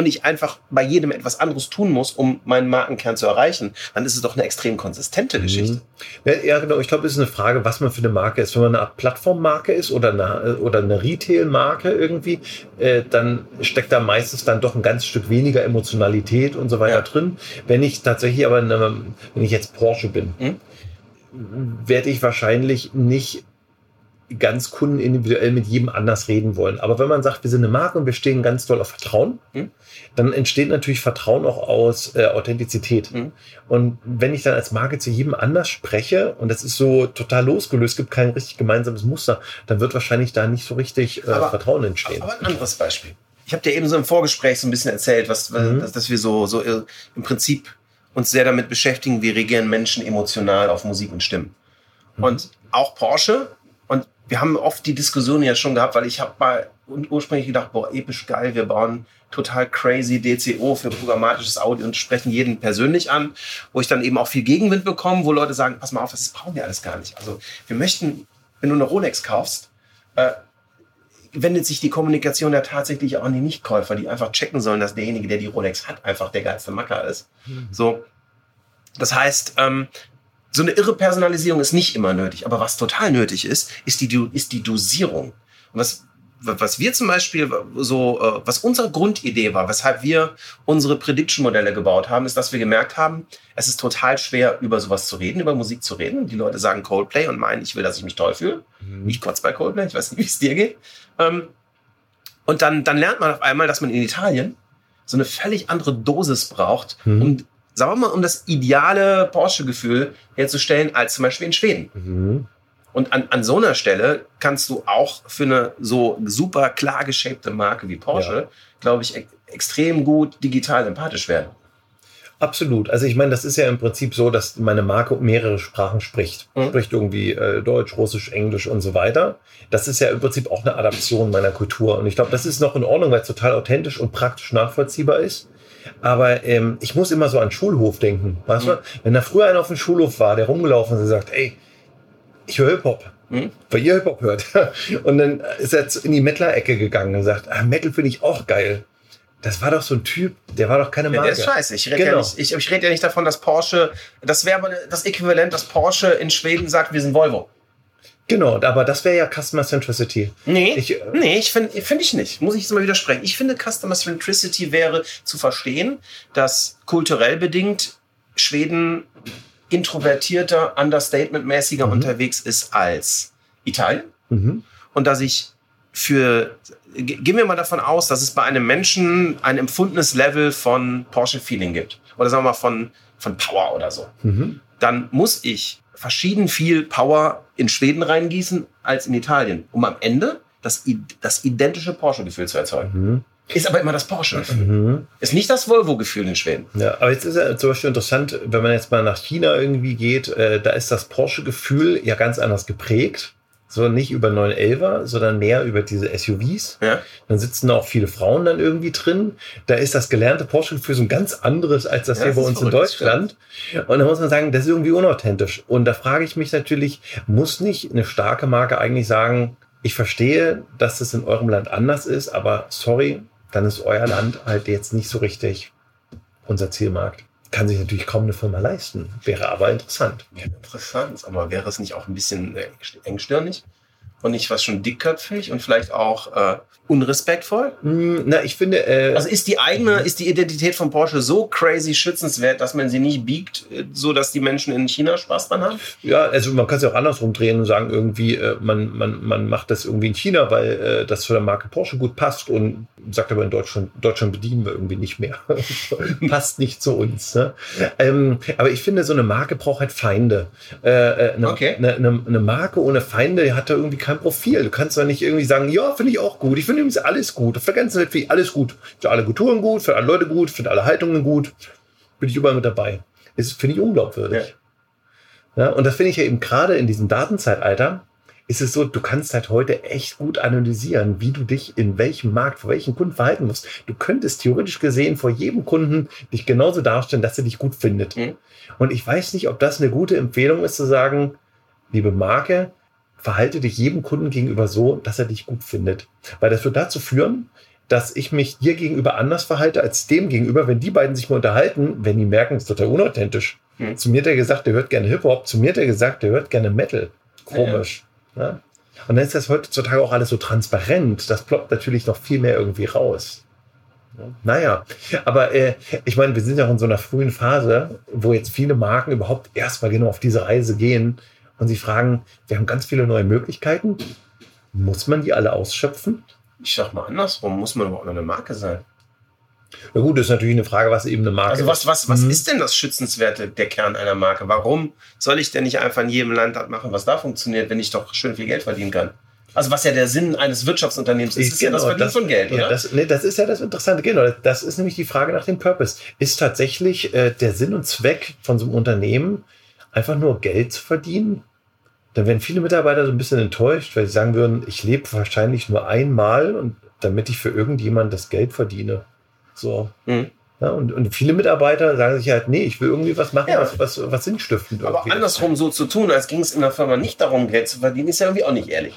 und ich einfach bei jedem etwas anderes tun muss, um meinen Markenkern zu erreichen, dann ist es doch eine extrem konsistente mhm. Geschichte. Ja, genau. Ich glaube, es ist eine Frage, was man für eine Marke ist. Wenn man eine Art Plattformmarke ist oder eine, oder eine Retail-Marke irgendwie, äh, dann steckt da meistens dann doch ein ganz Stück weniger Emotionalität und so weiter ja. drin. Wenn ich tatsächlich aber, eine, wenn ich jetzt Porsche bin, mhm. werde ich wahrscheinlich nicht ganz kundenindividuell mit jedem anders reden wollen. Aber wenn man sagt, wir sind eine Marke und wir stehen ganz doll auf Vertrauen, mhm. dann entsteht natürlich Vertrauen auch aus äh, Authentizität. Mhm. Und wenn ich dann als Marke zu jedem anders spreche und das ist so total losgelöst, gibt kein richtig gemeinsames Muster, dann wird wahrscheinlich da nicht so richtig äh, aber, Vertrauen entstehen. Aber ein anderes Beispiel. Ich habe dir eben so im Vorgespräch so ein bisschen erzählt, was, mhm. dass, dass wir so, so im Prinzip uns sehr damit beschäftigen, wie reagieren Menschen emotional auf Musik und Stimmen. Mhm. Und auch Porsche wir haben oft die Diskussion ja schon gehabt, weil ich habe mal ursprünglich gedacht, boah, episch geil, wir bauen total crazy DCO für programmatisches Audio und sprechen jeden persönlich an, wo ich dann eben auch viel Gegenwind bekomme, wo Leute sagen, pass mal auf, das brauchen wir alles gar nicht. Also wir möchten, wenn du eine Rolex kaufst, äh, wendet sich die Kommunikation ja tatsächlich auch an die Nichtkäufer, die einfach checken sollen, dass derjenige, der die Rolex hat, einfach der geilste Macker ist. Mhm. So. Das heißt, ähm, so eine irre Personalisierung ist nicht immer nötig, aber was total nötig ist, ist die, ist die Dosierung. Und was was wir zum Beispiel so, äh, was unsere Grundidee war, weshalb wir unsere Prediction-Modelle gebaut haben, ist, dass wir gemerkt haben, es ist total schwer, über sowas zu reden, über Musik zu reden. Die Leute sagen Coldplay und meinen, ich will, dass ich mich toll fühle. Mhm. Ich kotze bei Coldplay, ich weiß nicht, wie es dir geht. Ähm, und dann, dann lernt man auf einmal, dass man in Italien so eine völlig andere Dosis braucht, Mhm. um, sagen wir mal, um das ideale Porsche-Gefühl herzustellen, als zum Beispiel in Schweden. Mhm. Und an, an so einer Stelle kannst du auch für eine so super klar geshapte Marke wie Porsche, glaube ich, e extrem gut digital sympathisch werden. Absolut. Also ich meine, das ist ja im Prinzip so, dass meine Marke mehrere Sprachen spricht. Mhm. Spricht irgendwie äh, Deutsch, Russisch, Englisch und so weiter. Das ist ja im Prinzip auch eine Adaption meiner Kultur. Und ich glaube, das ist noch in Ordnung, weil es total authentisch und praktisch nachvollziehbar ist. Aber ähm, ich muss immer so an Schulhof denken. Weißt Mhm. du? Wenn da früher einer auf dem Schulhof war, der rumgelaufen ist und sagt, ey, ich höre Hip-Hop. Mhm. Weil ihr Hip-Hop hört. Und dann ist er in die Mettler-Ecke gegangen und sagt, ah, Metal finde ich auch geil. Das war doch so ein Typ, der war doch keine Ja, Marke. der ist scheiße. Ich rede ja, Genau. nicht, ich, ich rede ja nicht davon, dass Porsche, das wäre aber das Äquivalent, dass Porsche in Schweden sagt, wir sind Volvo. Genau, aber das wäre ja Customer Centricity. Nee, Ich, äh, nee, ich finde find ich nicht. Muss ich jetzt mal widersprechen. Ich finde, Customer Centricity wäre zu verstehen, dass kulturell bedingt Schweden introvertierter, understatement-mäßiger Mhm. unterwegs ist als Italien. Mhm. Und dass ich für, ge- gehen wir mal davon aus, dass es bei einem Menschen ein empfundenes Level von Porsche-Feeling gibt. Oder sagen wir mal von, von Power oder so. Mhm. Dann muss ich verschieden viel Power in Schweden reingießen als in Italien, um am Ende das, das identische Porsche-Gefühl zu erzeugen. Mhm. Ist aber immer das Porsche-Gefühl. Mhm. Ist nicht das Volvo-Gefühl in Schweden. Ja, aber jetzt ist ja zum Beispiel interessant, wenn man jetzt mal nach China irgendwie geht, äh, da ist das Porsche-Gefühl ja ganz anders geprägt. So nicht über 911er, sondern mehr über diese SUVs. Ja? Dann sitzen da auch viele Frauen dann irgendwie drin. Da ist das gelernte Porsche-Gefühl so ein ganz anderes als das Ja, hier das bei uns in Deutschland. Und da muss man sagen, das ist irgendwie unauthentisch. Und da frage ich mich natürlich, muss nicht eine starke Marke eigentlich sagen, ich verstehe, dass es in eurem Land anders ist, aber sorry, dann ist euer Land halt jetzt nicht so richtig unser Zielmarkt. Kann sich natürlich kaum eine Firma leisten, wäre aber interessant. Ja, interessant. Aber wäre es nicht auch ein bisschen äh, engstirnig? Und nicht was schon dickköpfig und vielleicht auch äh, unrespektvoll? Hm, Na, ich finde, äh, Also ist die eigene, ist die Identität von Porsche so crazy schützenswert, dass man sie nicht biegt, äh, so dass die Menschen in China Spaß dran haben? Ja, also man kann es ja auch andersrum drehen und sagen, irgendwie, äh, man, man, man macht das irgendwie in China, weil äh, das zu der Marke Porsche gut passt und sagt aber in Deutschland, Deutschland bedienen wir irgendwie nicht mehr. passt nicht zu uns. Ne? Ähm, aber ich finde, so eine Marke braucht halt Feinde. Äh, äh, eine, Okay. eine, eine, eine Marke ohne Feinde hat da irgendwie kein Profil. Du kannst doch nicht irgendwie sagen, ja, finde ich auch gut. Ich finde übrigens alles gut. Auf der ganzen Welt finde ich alles gut. Für alle Kulturen gut, für alle Leute gut, für alle Haltungen gut. Bin ich überall mit dabei. Das finde ich unglaubwürdig. Ja, und das finde ich ja eben gerade in diesem Datenzeitalter, ist es so, du kannst halt heute echt gut analysieren, wie du dich in welchem Markt, vor welchen Kunden verhalten musst. Du könntest theoretisch gesehen vor jedem Kunden dich genauso darstellen, dass er dich gut findet. Mhm. Und ich weiß nicht, ob das eine gute Empfehlung ist, zu sagen, liebe Marke, verhalte dich jedem Kunden gegenüber so, dass er dich gut findet. Weil das wird dazu führen, dass ich mich dir gegenüber anders verhalte als dem gegenüber, wenn die beiden sich mal unterhalten, wenn die merken, es ist total unauthentisch. Hm. Zu mir hat er gesagt, der hört gerne Hip-Hop, zu mir hat er gesagt, der hört gerne Metal. Komisch. Ja. Und dann ist das heutzutage auch alles so transparent. Das ploppt natürlich noch viel mehr irgendwie raus. Ja. Naja, aber äh, ich meine, wir sind ja auch in so einer frühen Phase, wo jetzt viele Marken überhaupt erstmal genau auf diese Reise gehen und sie fragen, wir haben ganz viele neue Möglichkeiten. Muss man die alle ausschöpfen? Ich sag mal andersrum, muss man überhaupt noch eine Marke sein? Na gut, das ist natürlich eine Frage, was eben eine Marke Also was, was, was Mhm. ist denn das Schützenswerte, der Kern einer Marke? Warum soll ich denn nicht einfach in jedem Land das machen, was da funktioniert, wenn ich doch schön viel Geld verdienen kann? Also was ja der Sinn eines Wirtschaftsunternehmens ist, ist ja das Verdienen von Geld, ja, oder? Das, nee, das ist ja das Interessante, genau. Das ist nämlich die Frage nach dem Purpose. Ist tatsächlich äh, der Sinn und Zweck von so einem Unternehmen einfach nur Geld zu verdienen? Dann wären viele Mitarbeiter so ein bisschen enttäuscht, weil sie sagen würden, ich lebe wahrscheinlich nur einmal und damit ich für irgendjemand das Geld verdiene. So. Mhm. Ja, und, und viele Mitarbeiter sagen sich halt, nee, ich will irgendwie was machen, Ja. was, was, was sinnstiftend Aber irgendwie andersrum so zu tun, als ging es in der Firma nicht darum, Geld zu verdienen, ist ja irgendwie auch nicht ehrlich.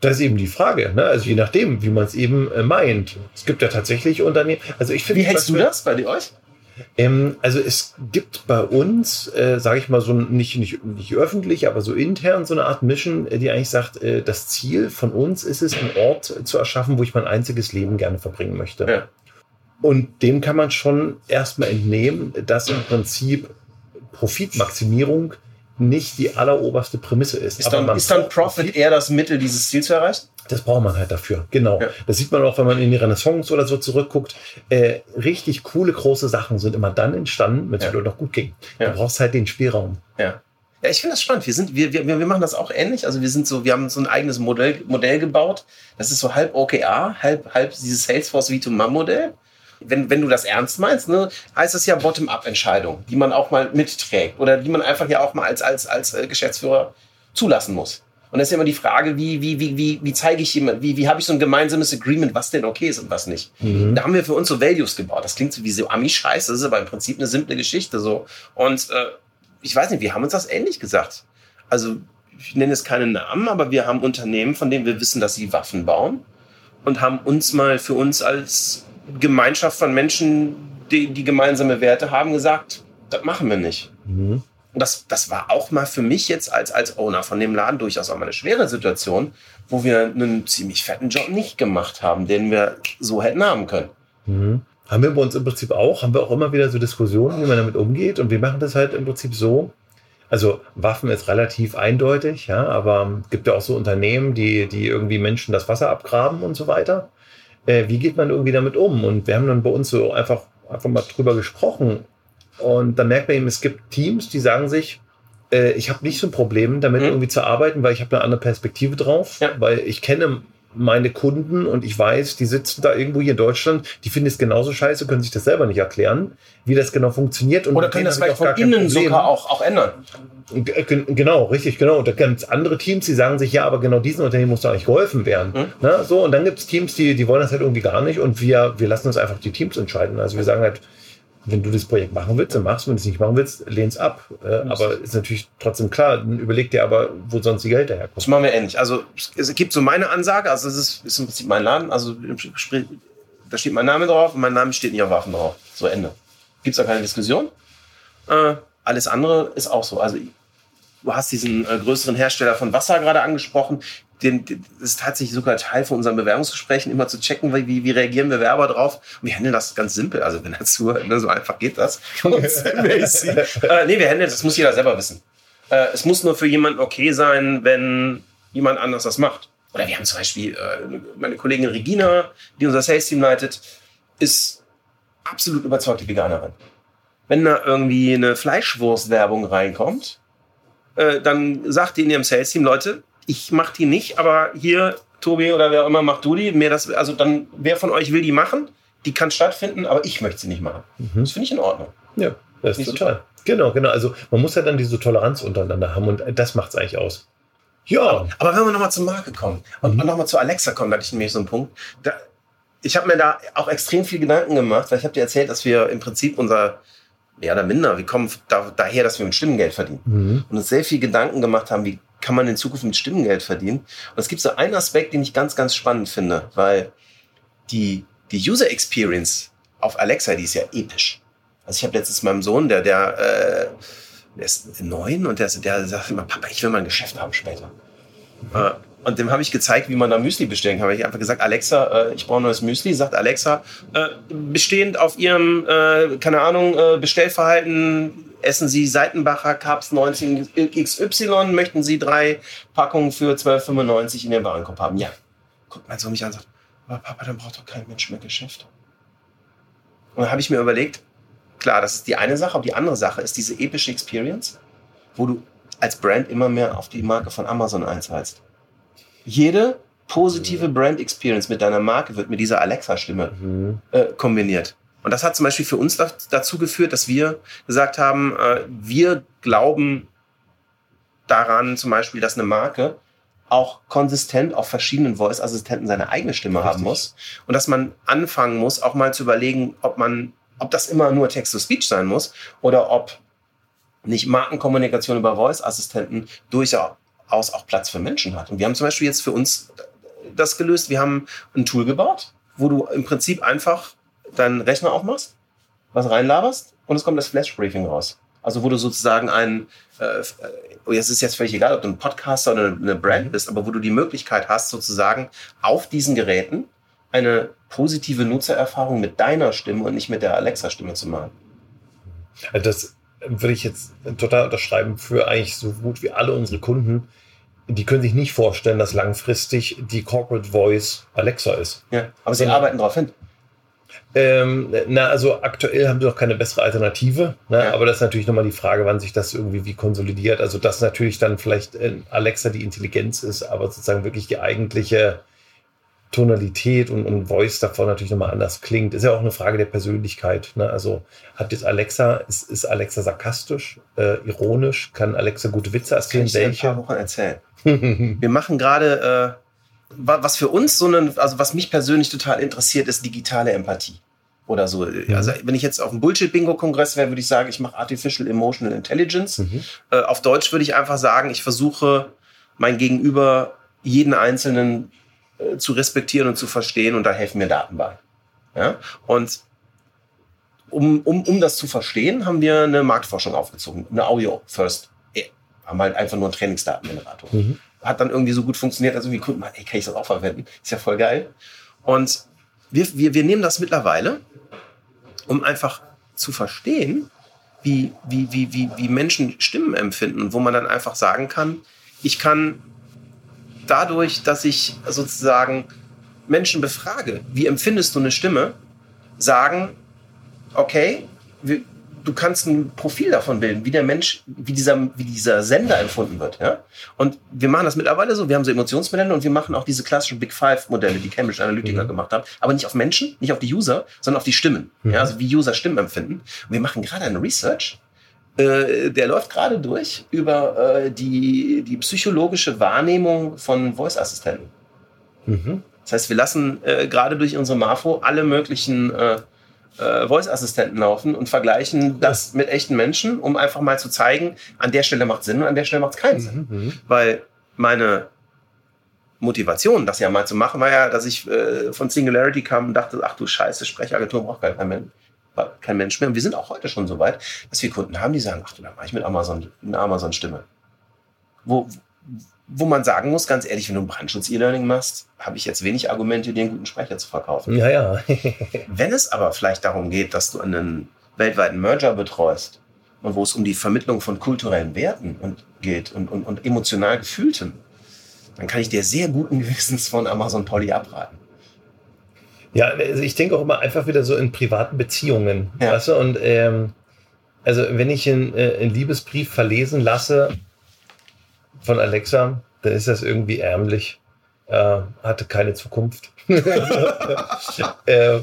Das ist eben die Frage, ne? Also je nachdem, wie man es eben äh, meint. Es gibt ja tatsächlich Unternehmen. Also ich finde Wie hältst du das bei dir euch? Ähm, also es gibt bei uns, äh, sage ich mal, so nicht, nicht, nicht öffentlich, aber so intern so eine Art Mission, äh, die eigentlich sagt, äh, das Ziel von uns ist es, einen Ort zu erschaffen, wo ich mein einziges Leben gerne verbringen möchte. Ja. Und dem kann man schon erstmal entnehmen, dass im Prinzip Profitmaximierung nicht die alleroberste Prämisse ist. Ist dann, ist dann braucht Profit eher das Mittel, dieses Ziel zu erreichen? Das braucht man halt dafür, genau. Ja. Das sieht man auch, wenn man in die Renaissance oder so zurückguckt. Äh, richtig coole, große Sachen sind immer dann entstanden, wenn es Ja. noch gut ging. Ja. Du brauchst halt den Spielraum. Ja. Ja, ich finde das spannend. Wir, sind, wir, wir, wir machen das auch ähnlich. Also wir sind so, wir haben so ein eigenes Modell, Modell gebaut. Das ist so halb OKR, halb, halb dieses Salesforce V2MAM Modell. Wenn, wenn du das ernst meinst, ne, heißt das ja Bottom-up-Entscheidung, die man auch mal mitträgt oder die man einfach ja auch mal als, als, als äh, Geschäftsführer zulassen muss. Und das ist ja immer die Frage, wie, wie, wie, wie, wie zeige ich jemand, wie, wie habe ich so ein gemeinsames Agreement, was denn okay ist und was nicht. Da haben wir für uns so Values gebaut. Das klingt so wie so Ami-Scheiß, das ist aber im Prinzip eine simple Geschichte so. Und äh, ich weiß nicht, wir haben uns das ähnlich gesagt. Also ich nenne jetzt keine Namen, aber wir haben Unternehmen, von denen wir wissen, dass sie Waffen bauen und haben uns mal für uns als Gemeinschaft von Menschen, die, die gemeinsame Werte haben, gesagt, das machen wir nicht. Mhm. Und das, das war auch mal für mich jetzt als, als Owner von dem Laden durchaus auch mal eine schwere Situation, wo wir einen ziemlich fetten Job nicht gemacht haben, den wir so hätten haben können. Mhm. Haben wir bei uns im Prinzip auch, haben wir auch immer wieder so Diskussionen, wie man damit umgeht. Und wir machen das halt im Prinzip so. Also Waffen ist relativ eindeutig, ja, aber es gibt ja auch so Unternehmen, die, die irgendwie Menschen das Wasser abgraben und so weiter. Äh, wie geht man irgendwie damit um? Und wir haben dann bei uns so einfach, einfach mal drüber gesprochen. Und dann merkt man eben, es gibt Teams, die sagen sich, äh, ich habe nicht so ein Problem damit Mhm. irgendwie zu arbeiten, weil ich habe eine andere Perspektive drauf, Ja. weil ich kenne meine Kunden und ich weiß, die sitzen da irgendwo hier in Deutschland, die finden es genauso scheiße, können sich das selber nicht erklären, wie das genau funktioniert. Und Oder können das vielleicht auch von innen sogar auch, auch ändern? G- Genau, richtig, genau. Und da gibt es andere Teams, die sagen sich, ja, aber genau diesen Unternehmen muss doch eigentlich geholfen werden. Mhm. Na, so, und dann gibt es Teams, die, die wollen das halt irgendwie gar nicht und wir, wir lassen uns einfach die Teams entscheiden. Also wir sagen halt, wenn du das Projekt machen willst, dann machst du, wenn du es nicht machen willst, lehn's ab. Äh, aber ist natürlich trotzdem klar, dann überleg dir aber, wo sonst die Geld Das herkommt. machen wir ähnlich. Also es- gibt so meine Ansage, also es ist, ist im Prinzip mein Laden, also da steht mein Name drauf und mein Name steht nicht auf Waffen drauf. So Ende. Gibt es da keine Diskussion. Äh, alles andere ist auch so. Also du hast diesen äh, größeren Hersteller von Wasser gerade angesprochen. Den, das ist tatsächlich sogar Teil von unseren Bewerbungsgesprächen, immer zu checken, wie, wie, reagieren Bewerber drauf. Und wir handeln das ganz simpel. Also wenn er zuhört, ne, so einfach geht das. Äh, nee, wir handeln das, muss jeder selber wissen. Äh, es muss nur für jemanden okay sein, wenn jemand anders das macht. Oder wir haben zum Beispiel äh, meine Kollegin Regina, die unser Sales-Team leitet, ist absolut überzeugte Veganerin. Wenn da irgendwie eine Fleischwurst-Werbung reinkommt, äh, dann sagt die in ihrem Sales-Team, Leute, ich mach die nicht, aber hier, Tobi oder wer auch immer, macht du die. Mir das, also dann, wer von euch will die machen, die kann stattfinden, aber ich möchte sie nicht machen. Das finde ich in Ordnung. Ja, das ist total. Genau, genau. Also man muss ja dann diese Toleranz untereinander haben und das macht es eigentlich aus. Ja, Aber wenn wir nochmal zur Marke kommen und Mhm. nochmal zu Alexa kommen, da hatte ich nämlich so einen Punkt. Da, ich habe mir da auch extrem viel Gedanken gemacht, weil ich habe dir erzählt, dass wir im Prinzip unser, mehr oder minder, wir kommen da, daher, dass wir mit Stimmengeld verdienen. Mhm. Und uns sehr viel Gedanken gemacht haben, wie kann man in Zukunft mit Stimmengeld verdienen. Und es gibt so einen Aspekt, den ich ganz, ganz spannend finde, weil die, die User Experience auf Alexa, die ist ja episch. Also ich habe letztens meinem Sohn, der, der, äh, der ist neun und der, der sagt immer, Papa, ich will mal ein Geschäft haben später. Äh, und dem habe ich gezeigt, wie man da Müsli bestellen kann. Habe ich einfach gesagt, Alexa, äh, ich brauche neues Müsli. Sagt Alexa, äh, bestehend auf ihrem, äh, keine Ahnung, äh, Bestellverhalten, essen Sie Seitenbacher Cups 19 XY, möchten Sie drei Packungen für 12,95 in Ihrem Warenkorb haben? Ja. Guckt mein Sohn mich an und sagt, aber Papa, dann braucht doch kein Mensch mehr Geschäfte. Und dann habe ich mir überlegt, klar, das ist die eine Sache, aber die andere Sache ist diese epische Experience, wo du als Brand immer mehr auf die Marke von Amazon einzahlst. Jede positive Brand Experience mit deiner Marke wird mit dieser Alexa-Stimme Mhm. äh, kombiniert. Und das hat zum Beispiel für uns da, dazu geführt, dass wir gesagt haben, äh, wir glauben daran zum Beispiel, dass eine Marke auch konsistent auf verschiedenen Voice-Assistenten seine eigene Stimme haben Richtig. muss. Und dass man anfangen muss, auch mal zu überlegen, ob man, ob das immer nur Text-to-Speech sein muss oder ob nicht Markenkommunikation über Voice-Assistenten durchaus auch Platz für Menschen hat. Und wir haben zum Beispiel jetzt für uns das gelöst. Wir haben ein Tool gebaut, wo du im Prinzip einfach deinen Rechner aufmachst was reinlaberst und es kommt das Flash-Briefing raus. Also wo du sozusagen ein, äh, oh, es ist jetzt völlig egal, ob du ein Podcaster oder eine Brand bist, aber wo du die Möglichkeit hast, sozusagen auf diesen Geräten eine positive Nutzererfahrung mit deiner Stimme und nicht mit der Alexa-Stimme zu machen. Also das würde ich jetzt total unterschreiben für eigentlich so gut wie alle unsere Kunden. Die können sich nicht vorstellen, dass langfristig die Corporate Voice Alexa ist. Ja, aber sie arbeiten darauf hin. Ähm, na, also aktuell haben sie noch keine bessere Alternative. Ne? Ja. Aber das ist natürlich nochmal die Frage, wann sich das irgendwie wie konsolidiert. Also, dass natürlich dann vielleicht äh, Alexa die Intelligenz ist, aber sozusagen wirklich die eigentliche Tonalität und, und Voice davon natürlich nochmal anders klingt. Ist ja auch eine Frage der Persönlichkeit. Ne? Also, hat jetzt Alexa, ist, ist Alexa sarkastisch, äh, ironisch? Kann Alexa gute Witze Kann erzählen? ich dir in ein paar Wochen erzählen. Wir machen gerade, äh, wa- was für uns so ein, also was mich persönlich total interessiert, ist digitale Empathie. Oder so. Also wenn ich jetzt auf dem Bullshit-Bingo-Kongress wäre, würde ich sagen, ich mache Artificial Emotional Intelligence. Äh, auf Deutsch würde ich einfach sagen, ich versuche mein Gegenüber jeden Einzelnen zu respektieren und zu verstehen und da helfen mir Daten bei. Ja? Und um, um, um das zu verstehen, haben wir eine Marktforschung aufgezogen, eine Audio First. Eh, Haben halt einfach nur einen Trainingsdatengenerator. Hat dann irgendwie so gut funktioniert, dass irgendwie Kunden meinen, ey, kann ich das auch verwenden? Ist ja voll geil. Und wir, wir, wir nehmen das mittlerweile, um einfach zu verstehen, wie, wie, wie, wie, wie Menschen Stimmen empfinden, wo man dann einfach sagen kann, ich kann dadurch, dass ich sozusagen Menschen befrage, wie empfindest du eine Stimme, sagen, okay, wir, du kannst ein Profil davon bilden, wie der Mensch, wie dieser, wie dieser Sender empfunden wird. Ja? Und wir machen das mittlerweile so, wir haben so Emotionsmodelle und wir machen auch diese klassischen Big Five Modelle, die Cambridge Analytica gemacht haben, aber nicht auf Menschen, nicht auf die User, sondern auf die Stimmen. Ja? Also wie User Stimmen empfinden. Und wir machen gerade eine Research, äh, der läuft gerade durch über äh, die, die psychologische Wahrnehmung von Voice-Assistenten. Das heißt, wir lassen äh, gerade durch unsere Marfo alle möglichen äh, äh, Voice-Assistenten laufen und vergleichen das mit echten Menschen, um einfach mal zu zeigen, an der Stelle macht Sinn und an der Stelle macht es keinen Sinn. Weil meine Motivation, das ja mal zu machen, war ja, dass ich von Singularity kam und dachte, ach du Scheiße, Sprechagentur braucht gar kein Mensch, kein Mensch mehr. Und wir sind auch heute schon so weit, dass wir Kunden haben, die sagen, ach du, da mache ich mit Amazon eine Amazon-Stimme. Wo, wo man sagen muss, ganz ehrlich, wenn du ein Brandschutz-E-Learning machst, habe ich jetzt wenig Argumente, dir einen guten Sprecher zu verkaufen. Ja, ja. Wenn es aber vielleicht darum geht, dass du einen weltweiten Merger betreust und wo es um die Vermittlung von kulturellen Werten und geht und, und, und emotional gefühltem, dann kann ich dir sehr guten Gewissens von Amazon Polly abraten. Ja, also ich denke auch immer einfach wieder so in privaten Beziehungen. Ja. Weißt du? Und ähm, also wenn ich einen, äh, einen Liebesbrief verlesen lasse von Alexa, dann ist das irgendwie ärmlich. Äh, hatte keine Zukunft. äh,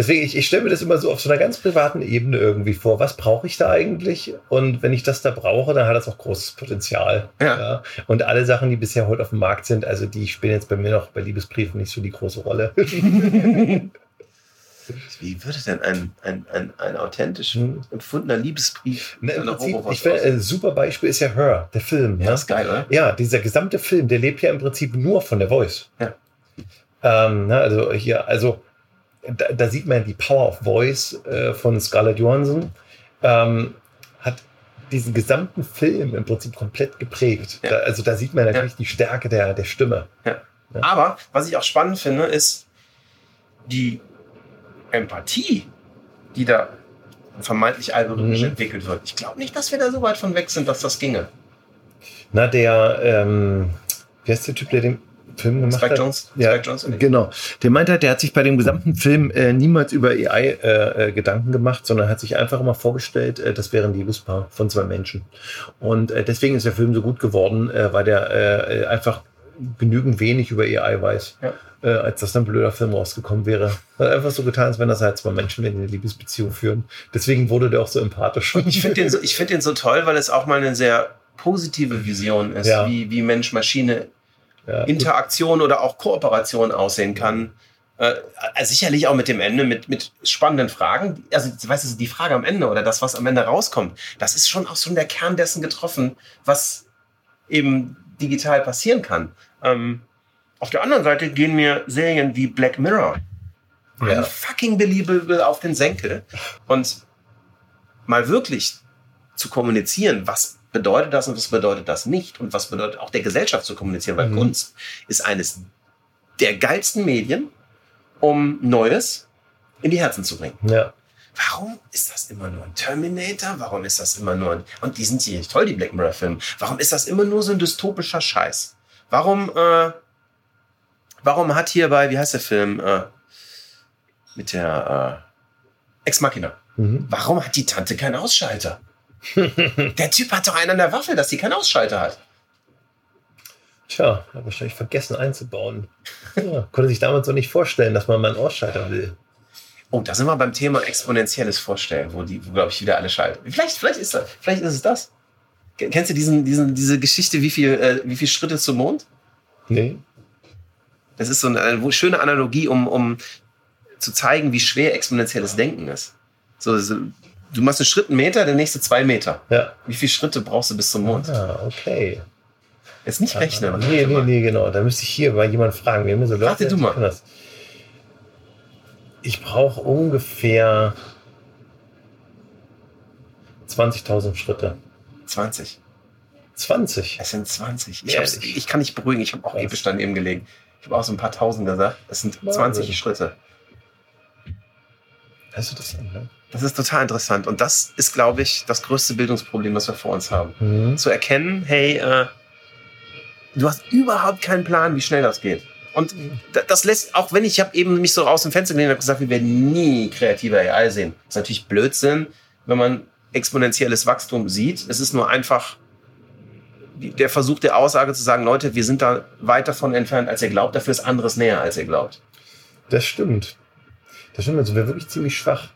deswegen, ich, ich stelle mir das immer so auf so einer ganz privaten Ebene irgendwie vor. Was brauche ich da eigentlich? Und wenn ich das da brauche, dann hat das auch großes Potenzial. Ja. Und alle Sachen, die bisher heute auf dem Markt sind, also die spielen jetzt bei mir noch bei Liebesbriefen nicht so die große Rolle. Wie würde denn ein, ein, ein, ein authentisch Hm. empfundener Liebesbrief Ne, im Prinzip, ich finde, ein super Beispiel ist ja Her, der Film. Ja, ne? ist geil, oder? Ja, dieser gesamte Film, der lebt ja im Prinzip nur von der Voice. Ja. Ähm, ne, also hier, also da, da sieht man die Power of Voice äh, von Scarlett Johansson. Ähm, hat diesen gesamten Film im Prinzip komplett geprägt. Ja. Da, also da sieht man natürlich die Stärke der, der Stimme. Ja. Aber was ich auch spannend finde, ist die Empathie, die da vermeintlich algorithmisch Mhm. entwickelt wird. Ich glaube nicht, dass wir da so weit von weg sind, dass das ginge. Na, der, ähm, wie heißt der Typ, der den Film gemacht Spike hat? Jones? Ja, Spike Jones? genau. Der meinte halt, der hat sich bei dem gesamten Film äh, niemals über AI äh, äh, Gedanken gemacht, sondern hat sich einfach immer vorgestellt, äh, das wäre ein Liebespaar von zwei Menschen. Und äh, deswegen ist der Film so gut geworden, äh, weil der einfach genügend wenig über AI weiß, Ja. äh, als dass dann ein blöder Film rausgekommen wäre. Hat einfach so getan, als wenn das halt zwei Menschen in eine Liebesbeziehung führen. Deswegen wurde der auch so empathisch. Ich finde den, so, ich find den so toll, weil es auch mal eine sehr positive Vision ist, Ja. wie, wie Mensch-Maschine ja, Interaktion oder auch Kooperation aussehen kann. Äh, sicherlich auch mit dem Ende, mit, mit spannenden Fragen. Also, weißt du, die Frage am Ende oder das, was am Ende rauskommt, das ist schon auch so der Kern dessen getroffen, was eben digital passieren kann. Ähm, auf der anderen Seite gehen mir Serien wie Black Mirror Ja. fucking believable auf den Senkel. Und mal wirklich zu kommunizieren, was bedeutet das und was bedeutet das nicht und was bedeutet auch der Gesellschaft zu kommunizieren, weil Mhm. Kunst ist eines der geilsten Medien, um Neues in die Herzen zu bringen. Ja. Warum ist das immer nur ein Terminator? Warum ist das immer nur ein... Und die sind hier toll, die Black Mirror-Filme. Warum ist das immer nur so ein dystopischer Scheiß? Warum, äh, warum hat hier bei, wie heißt der Film, äh, mit der äh, Ex Machina, Mhm. warum hat die Tante keinen Ausschalter? Der Typ hat doch einen an der Waffe, dass die keinen Ausschalter hat. Tja, hat wahrscheinlich vergessen einzubauen. Ja, konnte sich damals so nicht vorstellen, dass man mal einen Ausschalter will. Oh, da sind wir beim Thema exponentielles Vorstellen, wo die, wo, glaube ich, wieder alle schalten. Vielleicht, vielleicht ist das, vielleicht ist es das. Kennst du diesen, diesen, diese Geschichte, wie viel, äh, wie viel Schritte zum Mond? Nee. Das ist so eine, eine schöne Analogie, um, um zu zeigen, wie schwer exponentielles Denken ist. So, so, du machst einen Schritt einen Meter, der nächste zwei Meter. Ja. Wie viele Schritte brauchst du bis zum Mond? Ah, okay. Jetzt nicht rechnen. Nee, nee, nee, genau. Da müsste ich hier mal jemanden fragen. Wir haben so Rate du die mal. das. Ich brauche ungefähr 20.000 Schritte. 20. 20. Es sind 20. Ich, ich kann nicht beruhigen. Ich habe auch episch daneben gelegen. Ich habe auch so ein paar Tausend gesagt. Es sind Wahnsinn. 20 Schritte. Hörst du das an, ne? Das ist total interessant. Und das ist, glaube ich, das größte Bildungsproblem, was wir vor uns haben. Mhm. Zu erkennen, hey, äh, du hast überhaupt keinen Plan, wie schnell das geht. Und da- das lässt, auch wenn ich habe eben mich so aus dem Fenster gelehnt und gesagt, wir werden nie kreative AI sehen. Das ist natürlich Blödsinn, wenn man exponentielles Wachstum sieht. Es ist nur einfach der Versuch der Aussage zu sagen, Leute, wir sind da weit davon entfernt, als ihr glaubt. Dafür ist anderes näher, als ihr glaubt. Das stimmt. Das stimmt. Also wir wirklich ziemlich schwach.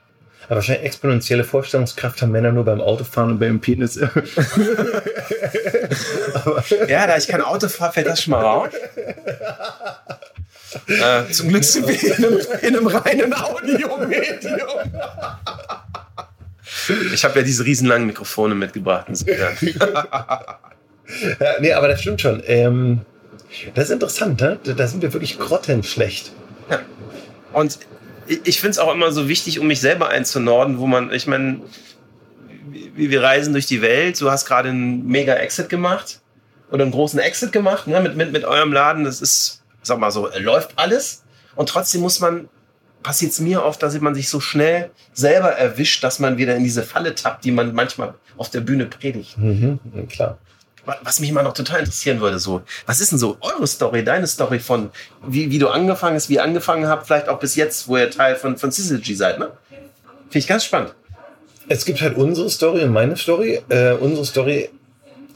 Aber wahrscheinlich exponentielle Vorstellungskraft haben Männer nur beim Autofahren und beim Penis. Ja, da ich kein Auto fahre, fällt das schon mal raus. Äh, zum Glück sind wir in einem, in einem reinen Audiomedium. Ich habe ja diese riesenlangen Mikrofone mitgebracht. ja, nee, aber das stimmt schon. Ähm, das ist interessant, ne? Da- Da sind wir wirklich grottenschlecht. Und ich- finde es auch immer so wichtig, um mich selber einzunorden, wo man, ich meine, wir reisen durch die Welt. Du hast gerade einen mega Exit gemacht oder einen großen Exit gemacht ne, mit, mit, mit eurem Laden. Das ist, sag mal so, läuft alles. Und trotzdem muss man, passiert es mir oft, dass man sich so schnell selber erwischt, dass man wieder in diese Falle tappt, die man manchmal auf der Bühne predigt. Mhm, klar. Wa- Was mich mal noch total interessieren würde, so, was ist denn so eure Story, deine Story von, wie, wie du angefangen hast, wie ihr angefangen habt, vielleicht auch bis jetzt, wo ihr Teil von, von Syzygy seid, ne? Finde ich ganz spannend. Es gibt halt unsere Story und meine Story. Äh, unsere Story,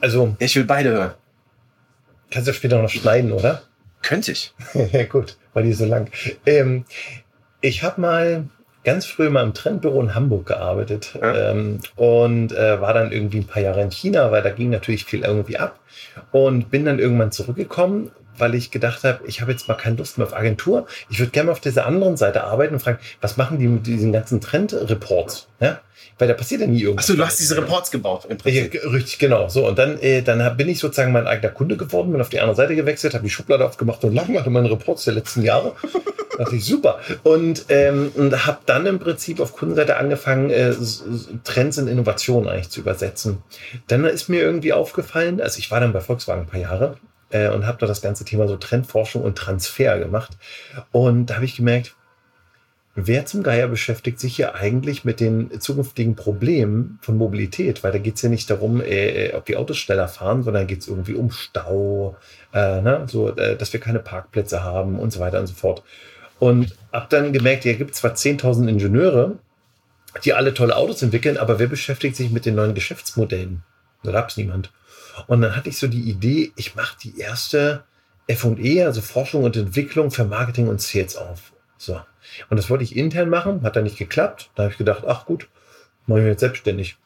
also ich will beide hören. kannst du später noch schneiden, oder? Könnte ich. Ja, gut, weil die ist so lang. Ähm, ich habe mal ganz früh mal im Trendbüro in Hamburg gearbeitet Ja. ähm, und äh, war dann irgendwie ein paar Jahre in China, weil da ging natürlich viel irgendwie ab und bin dann irgendwann zurückgekommen, weil ich gedacht habe, ich habe jetzt mal keine Lust mehr auf Agentur. Ich würde gerne mal auf dieser anderen Seite arbeiten und fragen, was machen die mit diesen ganzen Trendreports? Ja? Weil da passiert ja nie irgendwas. Achso, du hast diese Reports gebaut im Prinzip. richtig, genau. So, und dann, äh, dann bin ich sozusagen mein eigener Kunde geworden, bin auf die andere Seite gewechselt, habe die Schublade aufgemacht und lang hatte meine Reports der letzten Jahre. dachte ich, super. Und, ähm, und habe dann im Prinzip auf Kundenseite angefangen, äh, Trends in Innovationen eigentlich zu übersetzen. Dann ist mir irgendwie aufgefallen, also ich war dann bei Volkswagen ein paar Jahre äh, und habe da das ganze Thema so Trendforschung und Transfer gemacht. Und da habe ich gemerkt, Wer zum Geier beschäftigt sich hier eigentlich mit den zukünftigen Problemen von Mobilität? Weil da geht es ja nicht darum, äh, ob die Autos schneller fahren, sondern geht es irgendwie um Stau, äh, ne? so, äh, dass wir keine Parkplätze haben und so weiter und so fort. Und hab dann gemerkt, ja, gibt zwar 10.000 Ingenieure, die alle tolle Autos entwickeln, aber wer beschäftigt sich mit den neuen Geschäftsmodellen? Da gab es niemand. Und dann hatte ich so die Idee, ich mache die erste F&E, also Forschung und Entwicklung für Marketing und Sales auf. So. Und das wollte ich intern machen, hat dann nicht geklappt. Da habe ich gedacht, ach gut, mache ich mich jetzt selbstständig.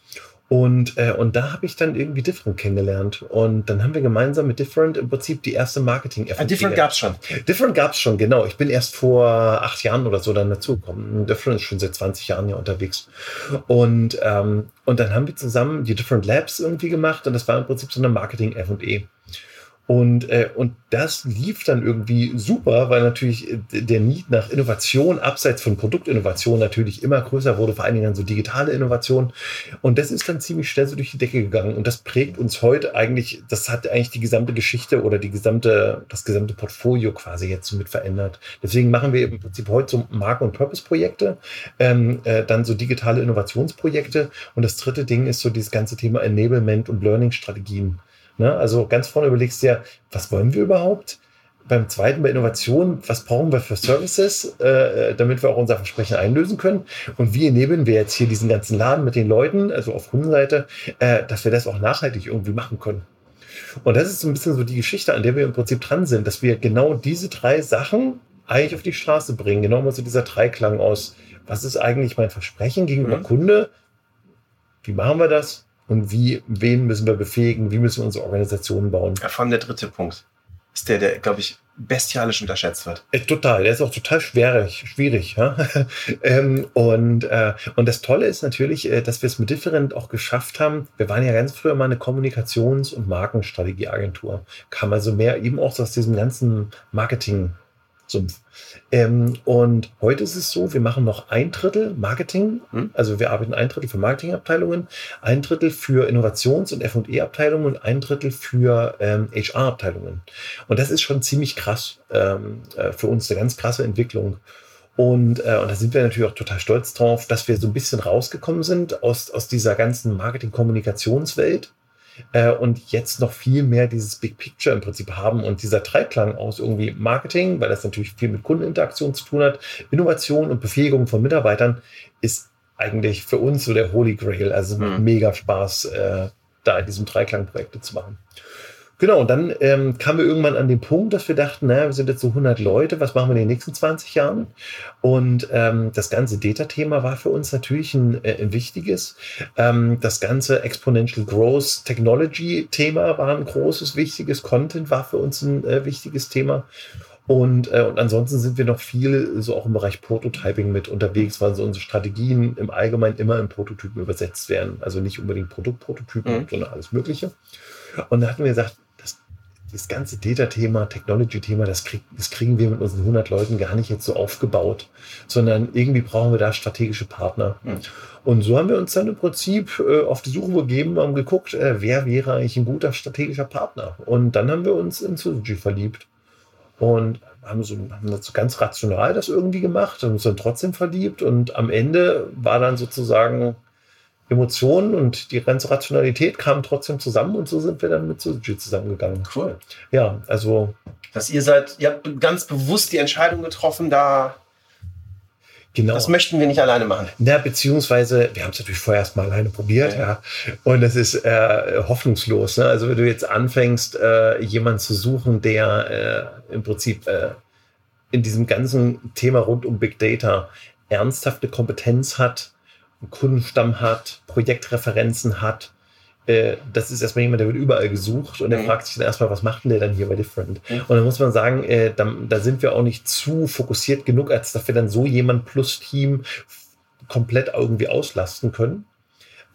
Und, äh, und da habe ich dann irgendwie Different kennengelernt. Und dann haben wir gemeinsam mit Different im Prinzip die erste marketing Ah, Different gab's schon. Different gab's schon, genau. Ich bin erst vor acht Jahren oder so dann dazugekommen. Different ist schon seit 20 Jahren ja unterwegs. Und, ähm, und dann haben wir zusammen die Different Labs irgendwie gemacht und das war im Prinzip so eine Marketing F&E. Und, äh, und das lief dann irgendwie super, weil natürlich äh, der Need nach Innovation abseits von Produktinnovation natürlich immer größer wurde, vor allen Dingen dann so digitale Innovation. Und das ist dann ziemlich schnell so durch die Decke gegangen. Und das prägt uns heute eigentlich, das hat eigentlich die gesamte Geschichte oder die gesamte, das gesamte Portfolio quasi jetzt so mit verändert. Deswegen machen wir im Prinzip heute so Marken- und Purpose-Projekte, ähm, äh, dann so digitale Innovationsprojekte. Und das dritte Ding ist so dieses ganze Thema Enablement und Learning-Strategien. Ne? Also ganz vorne überlegst du ja, was wollen wir überhaupt? Beim zweiten bei Innovation, was brauchen wir für Services, äh, damit wir auch unser Versprechen einlösen können? Und wie enablen wir jetzt hier diesen ganzen Laden mit den Leuten, also auf Kundenseite, äh, dass wir das auch nachhaltig irgendwie machen können? Und das ist so ein bisschen so die Geschichte, an der wir im Prinzip dran sind, dass wir genau diese drei Sachen eigentlich auf die Straße bringen. Genau mal so dieser Dreiklang aus, was ist eigentlich mein Versprechen gegenüber Mhm. Kunde? Wie machen wir das? Und wie, wen müssen wir befähigen? Wie müssen wir unsere Organisationen bauen? Ja, vor allem der dritte Punkt ist der, der, glaube ich, bestialisch unterschätzt wird. Äh, Total, der ist auch total schwierig, schwierig. Ja? ähm, und, äh, und das Tolle ist natürlich, äh, dass wir es mit Different auch geschafft haben. Wir waren ja ganz früher mal eine Kommunikations- und Markenstrategieagentur. Kam also mehr eben auch aus diesem ganzen Marketing-Sumpf. Ähm, und heute ist es so, wir machen noch ein Drittel Marketing, Hm. also wir arbeiten ein Drittel für Marketingabteilungen, ein Drittel für Innovations- und F&E-Abteilungen und ein Drittel für ähm, HR-Abteilungen. Und das ist schon ziemlich krass ähm, äh, für uns, eine ganz krasse Entwicklung. Und, äh, und da sind wir natürlich auch total stolz drauf, dass wir so ein bisschen rausgekommen sind aus, aus dieser ganzen Marketing-Kommunikationswelt äh, und jetzt noch viel mehr dieses Big Picture im Prinzip haben und dieser Dreiklang aus irgendwie Marketing, weil das natürlich viel mit Kundeninteraktion zu tun hat, Innovation und Befähigung von Mitarbeitern ist eigentlich für uns so der Holy Grail. Also Mhm. mega Spaß, äh, da in diesem Dreiklang Projekte zu machen. Genau, und dann ähm, kamen wir irgendwann an den Punkt, dass wir dachten, naja, wir sind jetzt so 100 Leute, was machen wir in den nächsten 20 Jahren? Und ähm, das ganze Data-Thema war für uns natürlich ein, äh, ein wichtiges. Ähm, das ganze Exponential Growth Technology-Thema war ein großes, wichtiges. Content war für uns ein äh, wichtiges Thema. Und, äh, und ansonsten sind wir noch viel so auch im Bereich Prototyping mit unterwegs, weil so unsere Strategien im Allgemeinen immer in Prototypen übersetzt werden. Also nicht unbedingt Produktprototypen, Mhm. sondern alles Mögliche. Und da hatten wir gesagt, das, ganze Data-Thema, Technology-Thema, das, krieg, das kriegen wir mit unseren 100 Leuten gar nicht jetzt so aufgebaut, sondern irgendwie brauchen wir da strategische Partner. Mhm. Und so haben wir uns dann im Prinzip äh, auf die Suche begeben, haben geguckt, äh, wer wäre eigentlich ein guter strategischer Partner. Und dann haben wir uns in Syzygy verliebt und haben so, haben das so ganz rational das irgendwie gemacht und uns dann trotzdem verliebt. Und am Ende war dann sozusagen Emotionen und die ganze Rationalität kamen trotzdem zusammen und so sind wir dann mit Syzygy zusammengegangen. Cool. Ja, also Dass ihr seid, ihr habt ganz bewusst die Entscheidung getroffen, da, genau. das möchten wir nicht alleine machen. Na, beziehungsweise, wir haben es natürlich vorher erst mal alleine probiert, ja. Und es ist äh, hoffnungslos. Ne? Also wenn du jetzt anfängst, äh, jemanden zu suchen, der äh, im Prinzip äh, in diesem ganzen Thema rund um Big Data ernsthafte Kompetenz hat, einen Kundenstamm hat, Projektreferenzen hat, äh, das ist erstmal jemand, der wird überall gesucht und der Mhm. fragt sich dann erstmal, was macht denn der dann hier bei Different? Mhm. Und dann muss man sagen, äh, da, da sind wir auch nicht zu fokussiert genug, als dass wir dann so jemand plus Team komplett irgendwie auslasten können.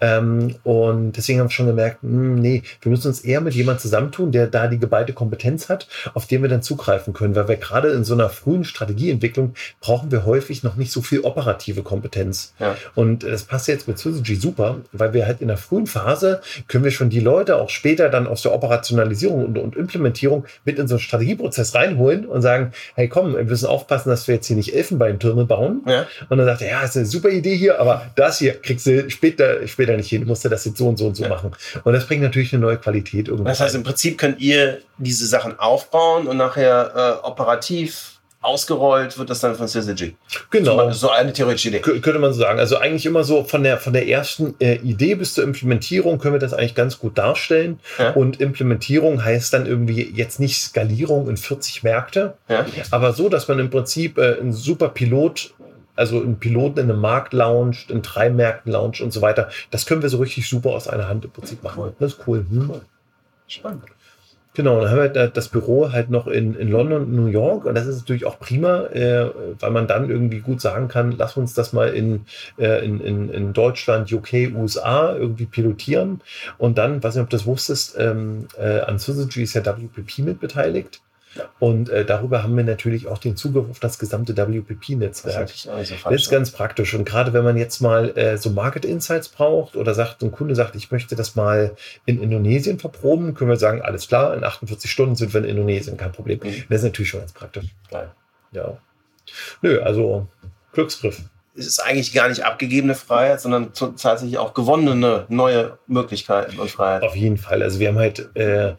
Ähm, und deswegen haben wir schon gemerkt, hm, nee, wir müssen uns eher mit jemandem zusammentun, der da die geballte Kompetenz hat, auf den wir dann zugreifen können. Weil wir gerade in so einer frühen Strategieentwicklung brauchen wir häufig noch nicht so viel operative Kompetenz. Ja. Und das passt jetzt mit Syzygy super, weil wir halt in der frühen Phase können wir schon die Leute auch später dann aus der Operationalisierung und, und Implementierung mit in so einen Strategieprozess reinholen und sagen, hey komm, wir müssen aufpassen, dass wir jetzt hier nicht Elfenbeintürme bauen. Ja. Und dann sagt er, ja, ist eine super Idee hier, aber das hier kriegst du später, später nicht hin. Du musst ja das jetzt so und so und so Ja. machen. Und das bringt natürlich eine neue Qualität irgendwie. Das heißt, im Prinzip könnt ihr diese Sachen aufbauen und nachher äh, operativ ausgerollt wird das dann von Syzygy. genau. So eine theoretische Idee. Kö- Könnte man so sagen. Also eigentlich immer so von der, von der ersten äh, Idee bis zur Implementierung können wir das eigentlich ganz gut darstellen. Ja. Und Implementierung heißt dann irgendwie jetzt nicht Skalierung in 40 Märkte, Ja. aber so, dass man im Prinzip äh, einen super Pilot, also einen Piloten in einem Markt launcht, in drei Märkten launcht und so weiter. Das können wir so richtig super aus einer Hand im Prinzip machen. Cool. Das ist cool. Hm? Spannend. Genau, dann haben wir da- das Büro halt noch in, in London und New York und das ist natürlich auch prima, äh, weil man dann irgendwie gut sagen kann, lass uns das mal in, äh, in, in, in Deutschland, UK, USA irgendwie pilotieren und dann, weiß nicht, ob du das wusstest, ähm, äh, an Syzygy ist ja WPP mit beteiligt und äh, darüber haben wir natürlich auch den Zugriff auf das gesamte Das WPP-Netzwerk. ist auch nicht so Das ist ganz praktisch. Und gerade wenn man jetzt mal äh, so Market Insights braucht oder sagt, ein Kunde sagt, ich möchte das mal in Indonesien verproben, können wir sagen, alles klar, in 48 Stunden sind wir in Indonesien, kein Problem. Mhm. Das ist natürlich schon ganz praktisch. Ja. Nö, also Glücksgriff. es ist eigentlich gar nicht abgegebene Freiheit, sondern tatsächlich auch gewonnene neue Möglichkeiten und Freiheit. Auf jeden Fall. Also wir haben halt, äh,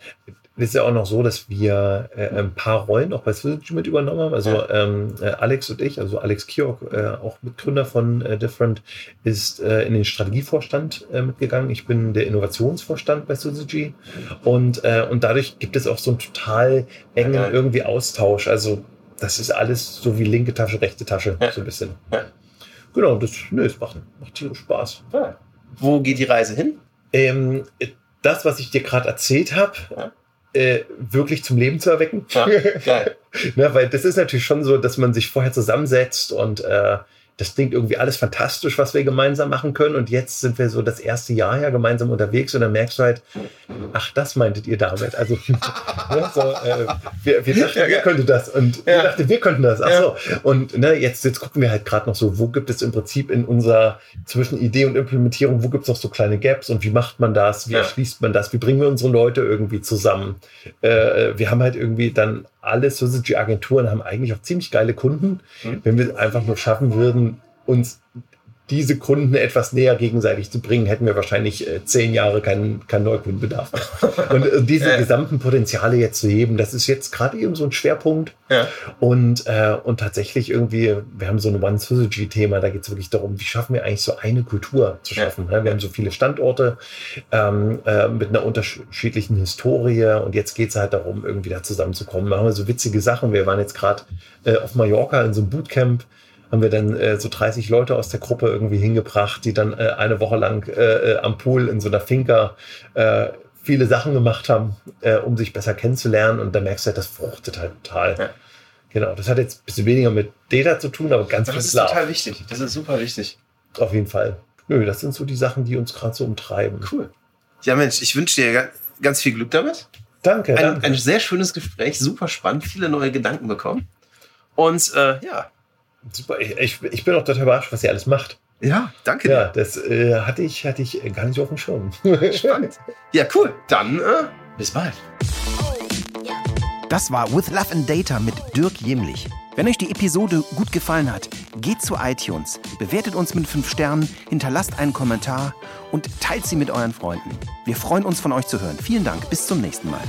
es ist ja auch noch so, dass wir äh, ein paar Rollen auch bei Syzygy mit übernommen haben. Also ähm, äh, Alex und ich, also Alex Kiok, äh, auch Mitgründer von äh, Different, ist äh, in den Strategievorstand äh, mitgegangen. Ich bin der Innovationsvorstand bei Syzygy und, äh, und dadurch gibt es auch so einen total engen Ja, irgendwie Austausch. Also das ist alles so wie linke Tasche, rechte Tasche, Ja. so ein bisschen. Ja. Genau, das, nö, es macht, macht tierisch Spaß. Wo geht die Reise hin? Ähm, das, was ich dir gerade erzählt habe. Äh, wirklich zum Leben zu erwecken. Ja, geil. ne, weil das ist natürlich schon so, dass man sich vorher zusammensetzt und äh, das klingt irgendwie alles fantastisch, was wir gemeinsam machen können. Und jetzt sind wir so das erste Jahr ja gemeinsam unterwegs und dann merkst du halt, ach, das meintet ihr damit. Also, ne, so, äh, wir, wir dachten, Ja, ihr geil. könntet das und Ja. dachtet, wir könnten das. Ach Ja. so. Und ne, jetzt, jetzt gucken wir halt gerade noch so, wo gibt es im Prinzip in unserer zwischen Idee und Implementierung, wo gibt es noch so kleine Gaps und wie macht man das? Wie Ja. erschließt man das? Wie bringen wir unsere Leute irgendwie zusammen? Äh, wir haben halt irgendwie dann alle Syzygy-Agenturen haben eigentlich auch ziemlich geile Kunden. Mhm. Wenn wir es einfach nur schaffen würden, uns diese Kunden etwas näher gegenseitig zu bringen, hätten wir wahrscheinlich äh, zehn Jahre keinen keinen Neukundenbedarf. Und äh, diese Ja. gesamten Potenziale jetzt zu heben, das ist jetzt gerade eben so ein Schwerpunkt. Ja. Und, äh, und tatsächlich irgendwie, wir haben so ein One Syzygy-Thema, da geht es wirklich darum, wie schaffen wir eigentlich so eine Kultur zu Ja. schaffen. Ne? Wir haben so viele Standorte ähm, äh, mit einer unterschiedlichen Historie und jetzt geht es halt darum, irgendwie da zusammenzukommen. Machen wir so witzige Sachen. Wir waren jetzt gerade äh, auf Mallorca in so einem Bootcamp, haben wir dann äh, so 30 Leute aus der Gruppe irgendwie hingebracht, die dann äh, eine Woche lang äh, äh, am Pool in so einer Finca äh, viele Sachen gemacht haben, äh, um sich besser kennenzulernen. Und da merkst du halt, das fruchtet halt total. Ja. Genau, das hat jetzt ein bisschen weniger mit Data zu tun, aber ganz Das viel ist Love. total wichtig. Das ist super wichtig. Auf jeden Fall. Nö, das sind so die Sachen, die uns gerade so umtreiben. Cool. Ja, Mensch, ich wünsche dir ga- ganz viel Glück damit. Danke. Ein, danke. ein sehr schönes Gespräch, super spannend, viele neue Gedanken bekommen. Und äh, ja, Super. Ich, ich, ich bin auch total überrascht, was ihr alles macht. ja, danke Ja, das äh, hatte ich, hatte ich gar nicht auf dem Schirm. Spannend. Ja, cool. Dann äh, bis bald. Das war With Love and Data mit Dirk Jemlich. Wenn euch die Episode gut gefallen hat, geht zu iTunes, bewertet uns mit 5 Sternen, hinterlasst einen Kommentar und teilt sie mit euren Freunden. Wir freuen uns von euch zu hören. Vielen Dank, bis zum nächsten Mal.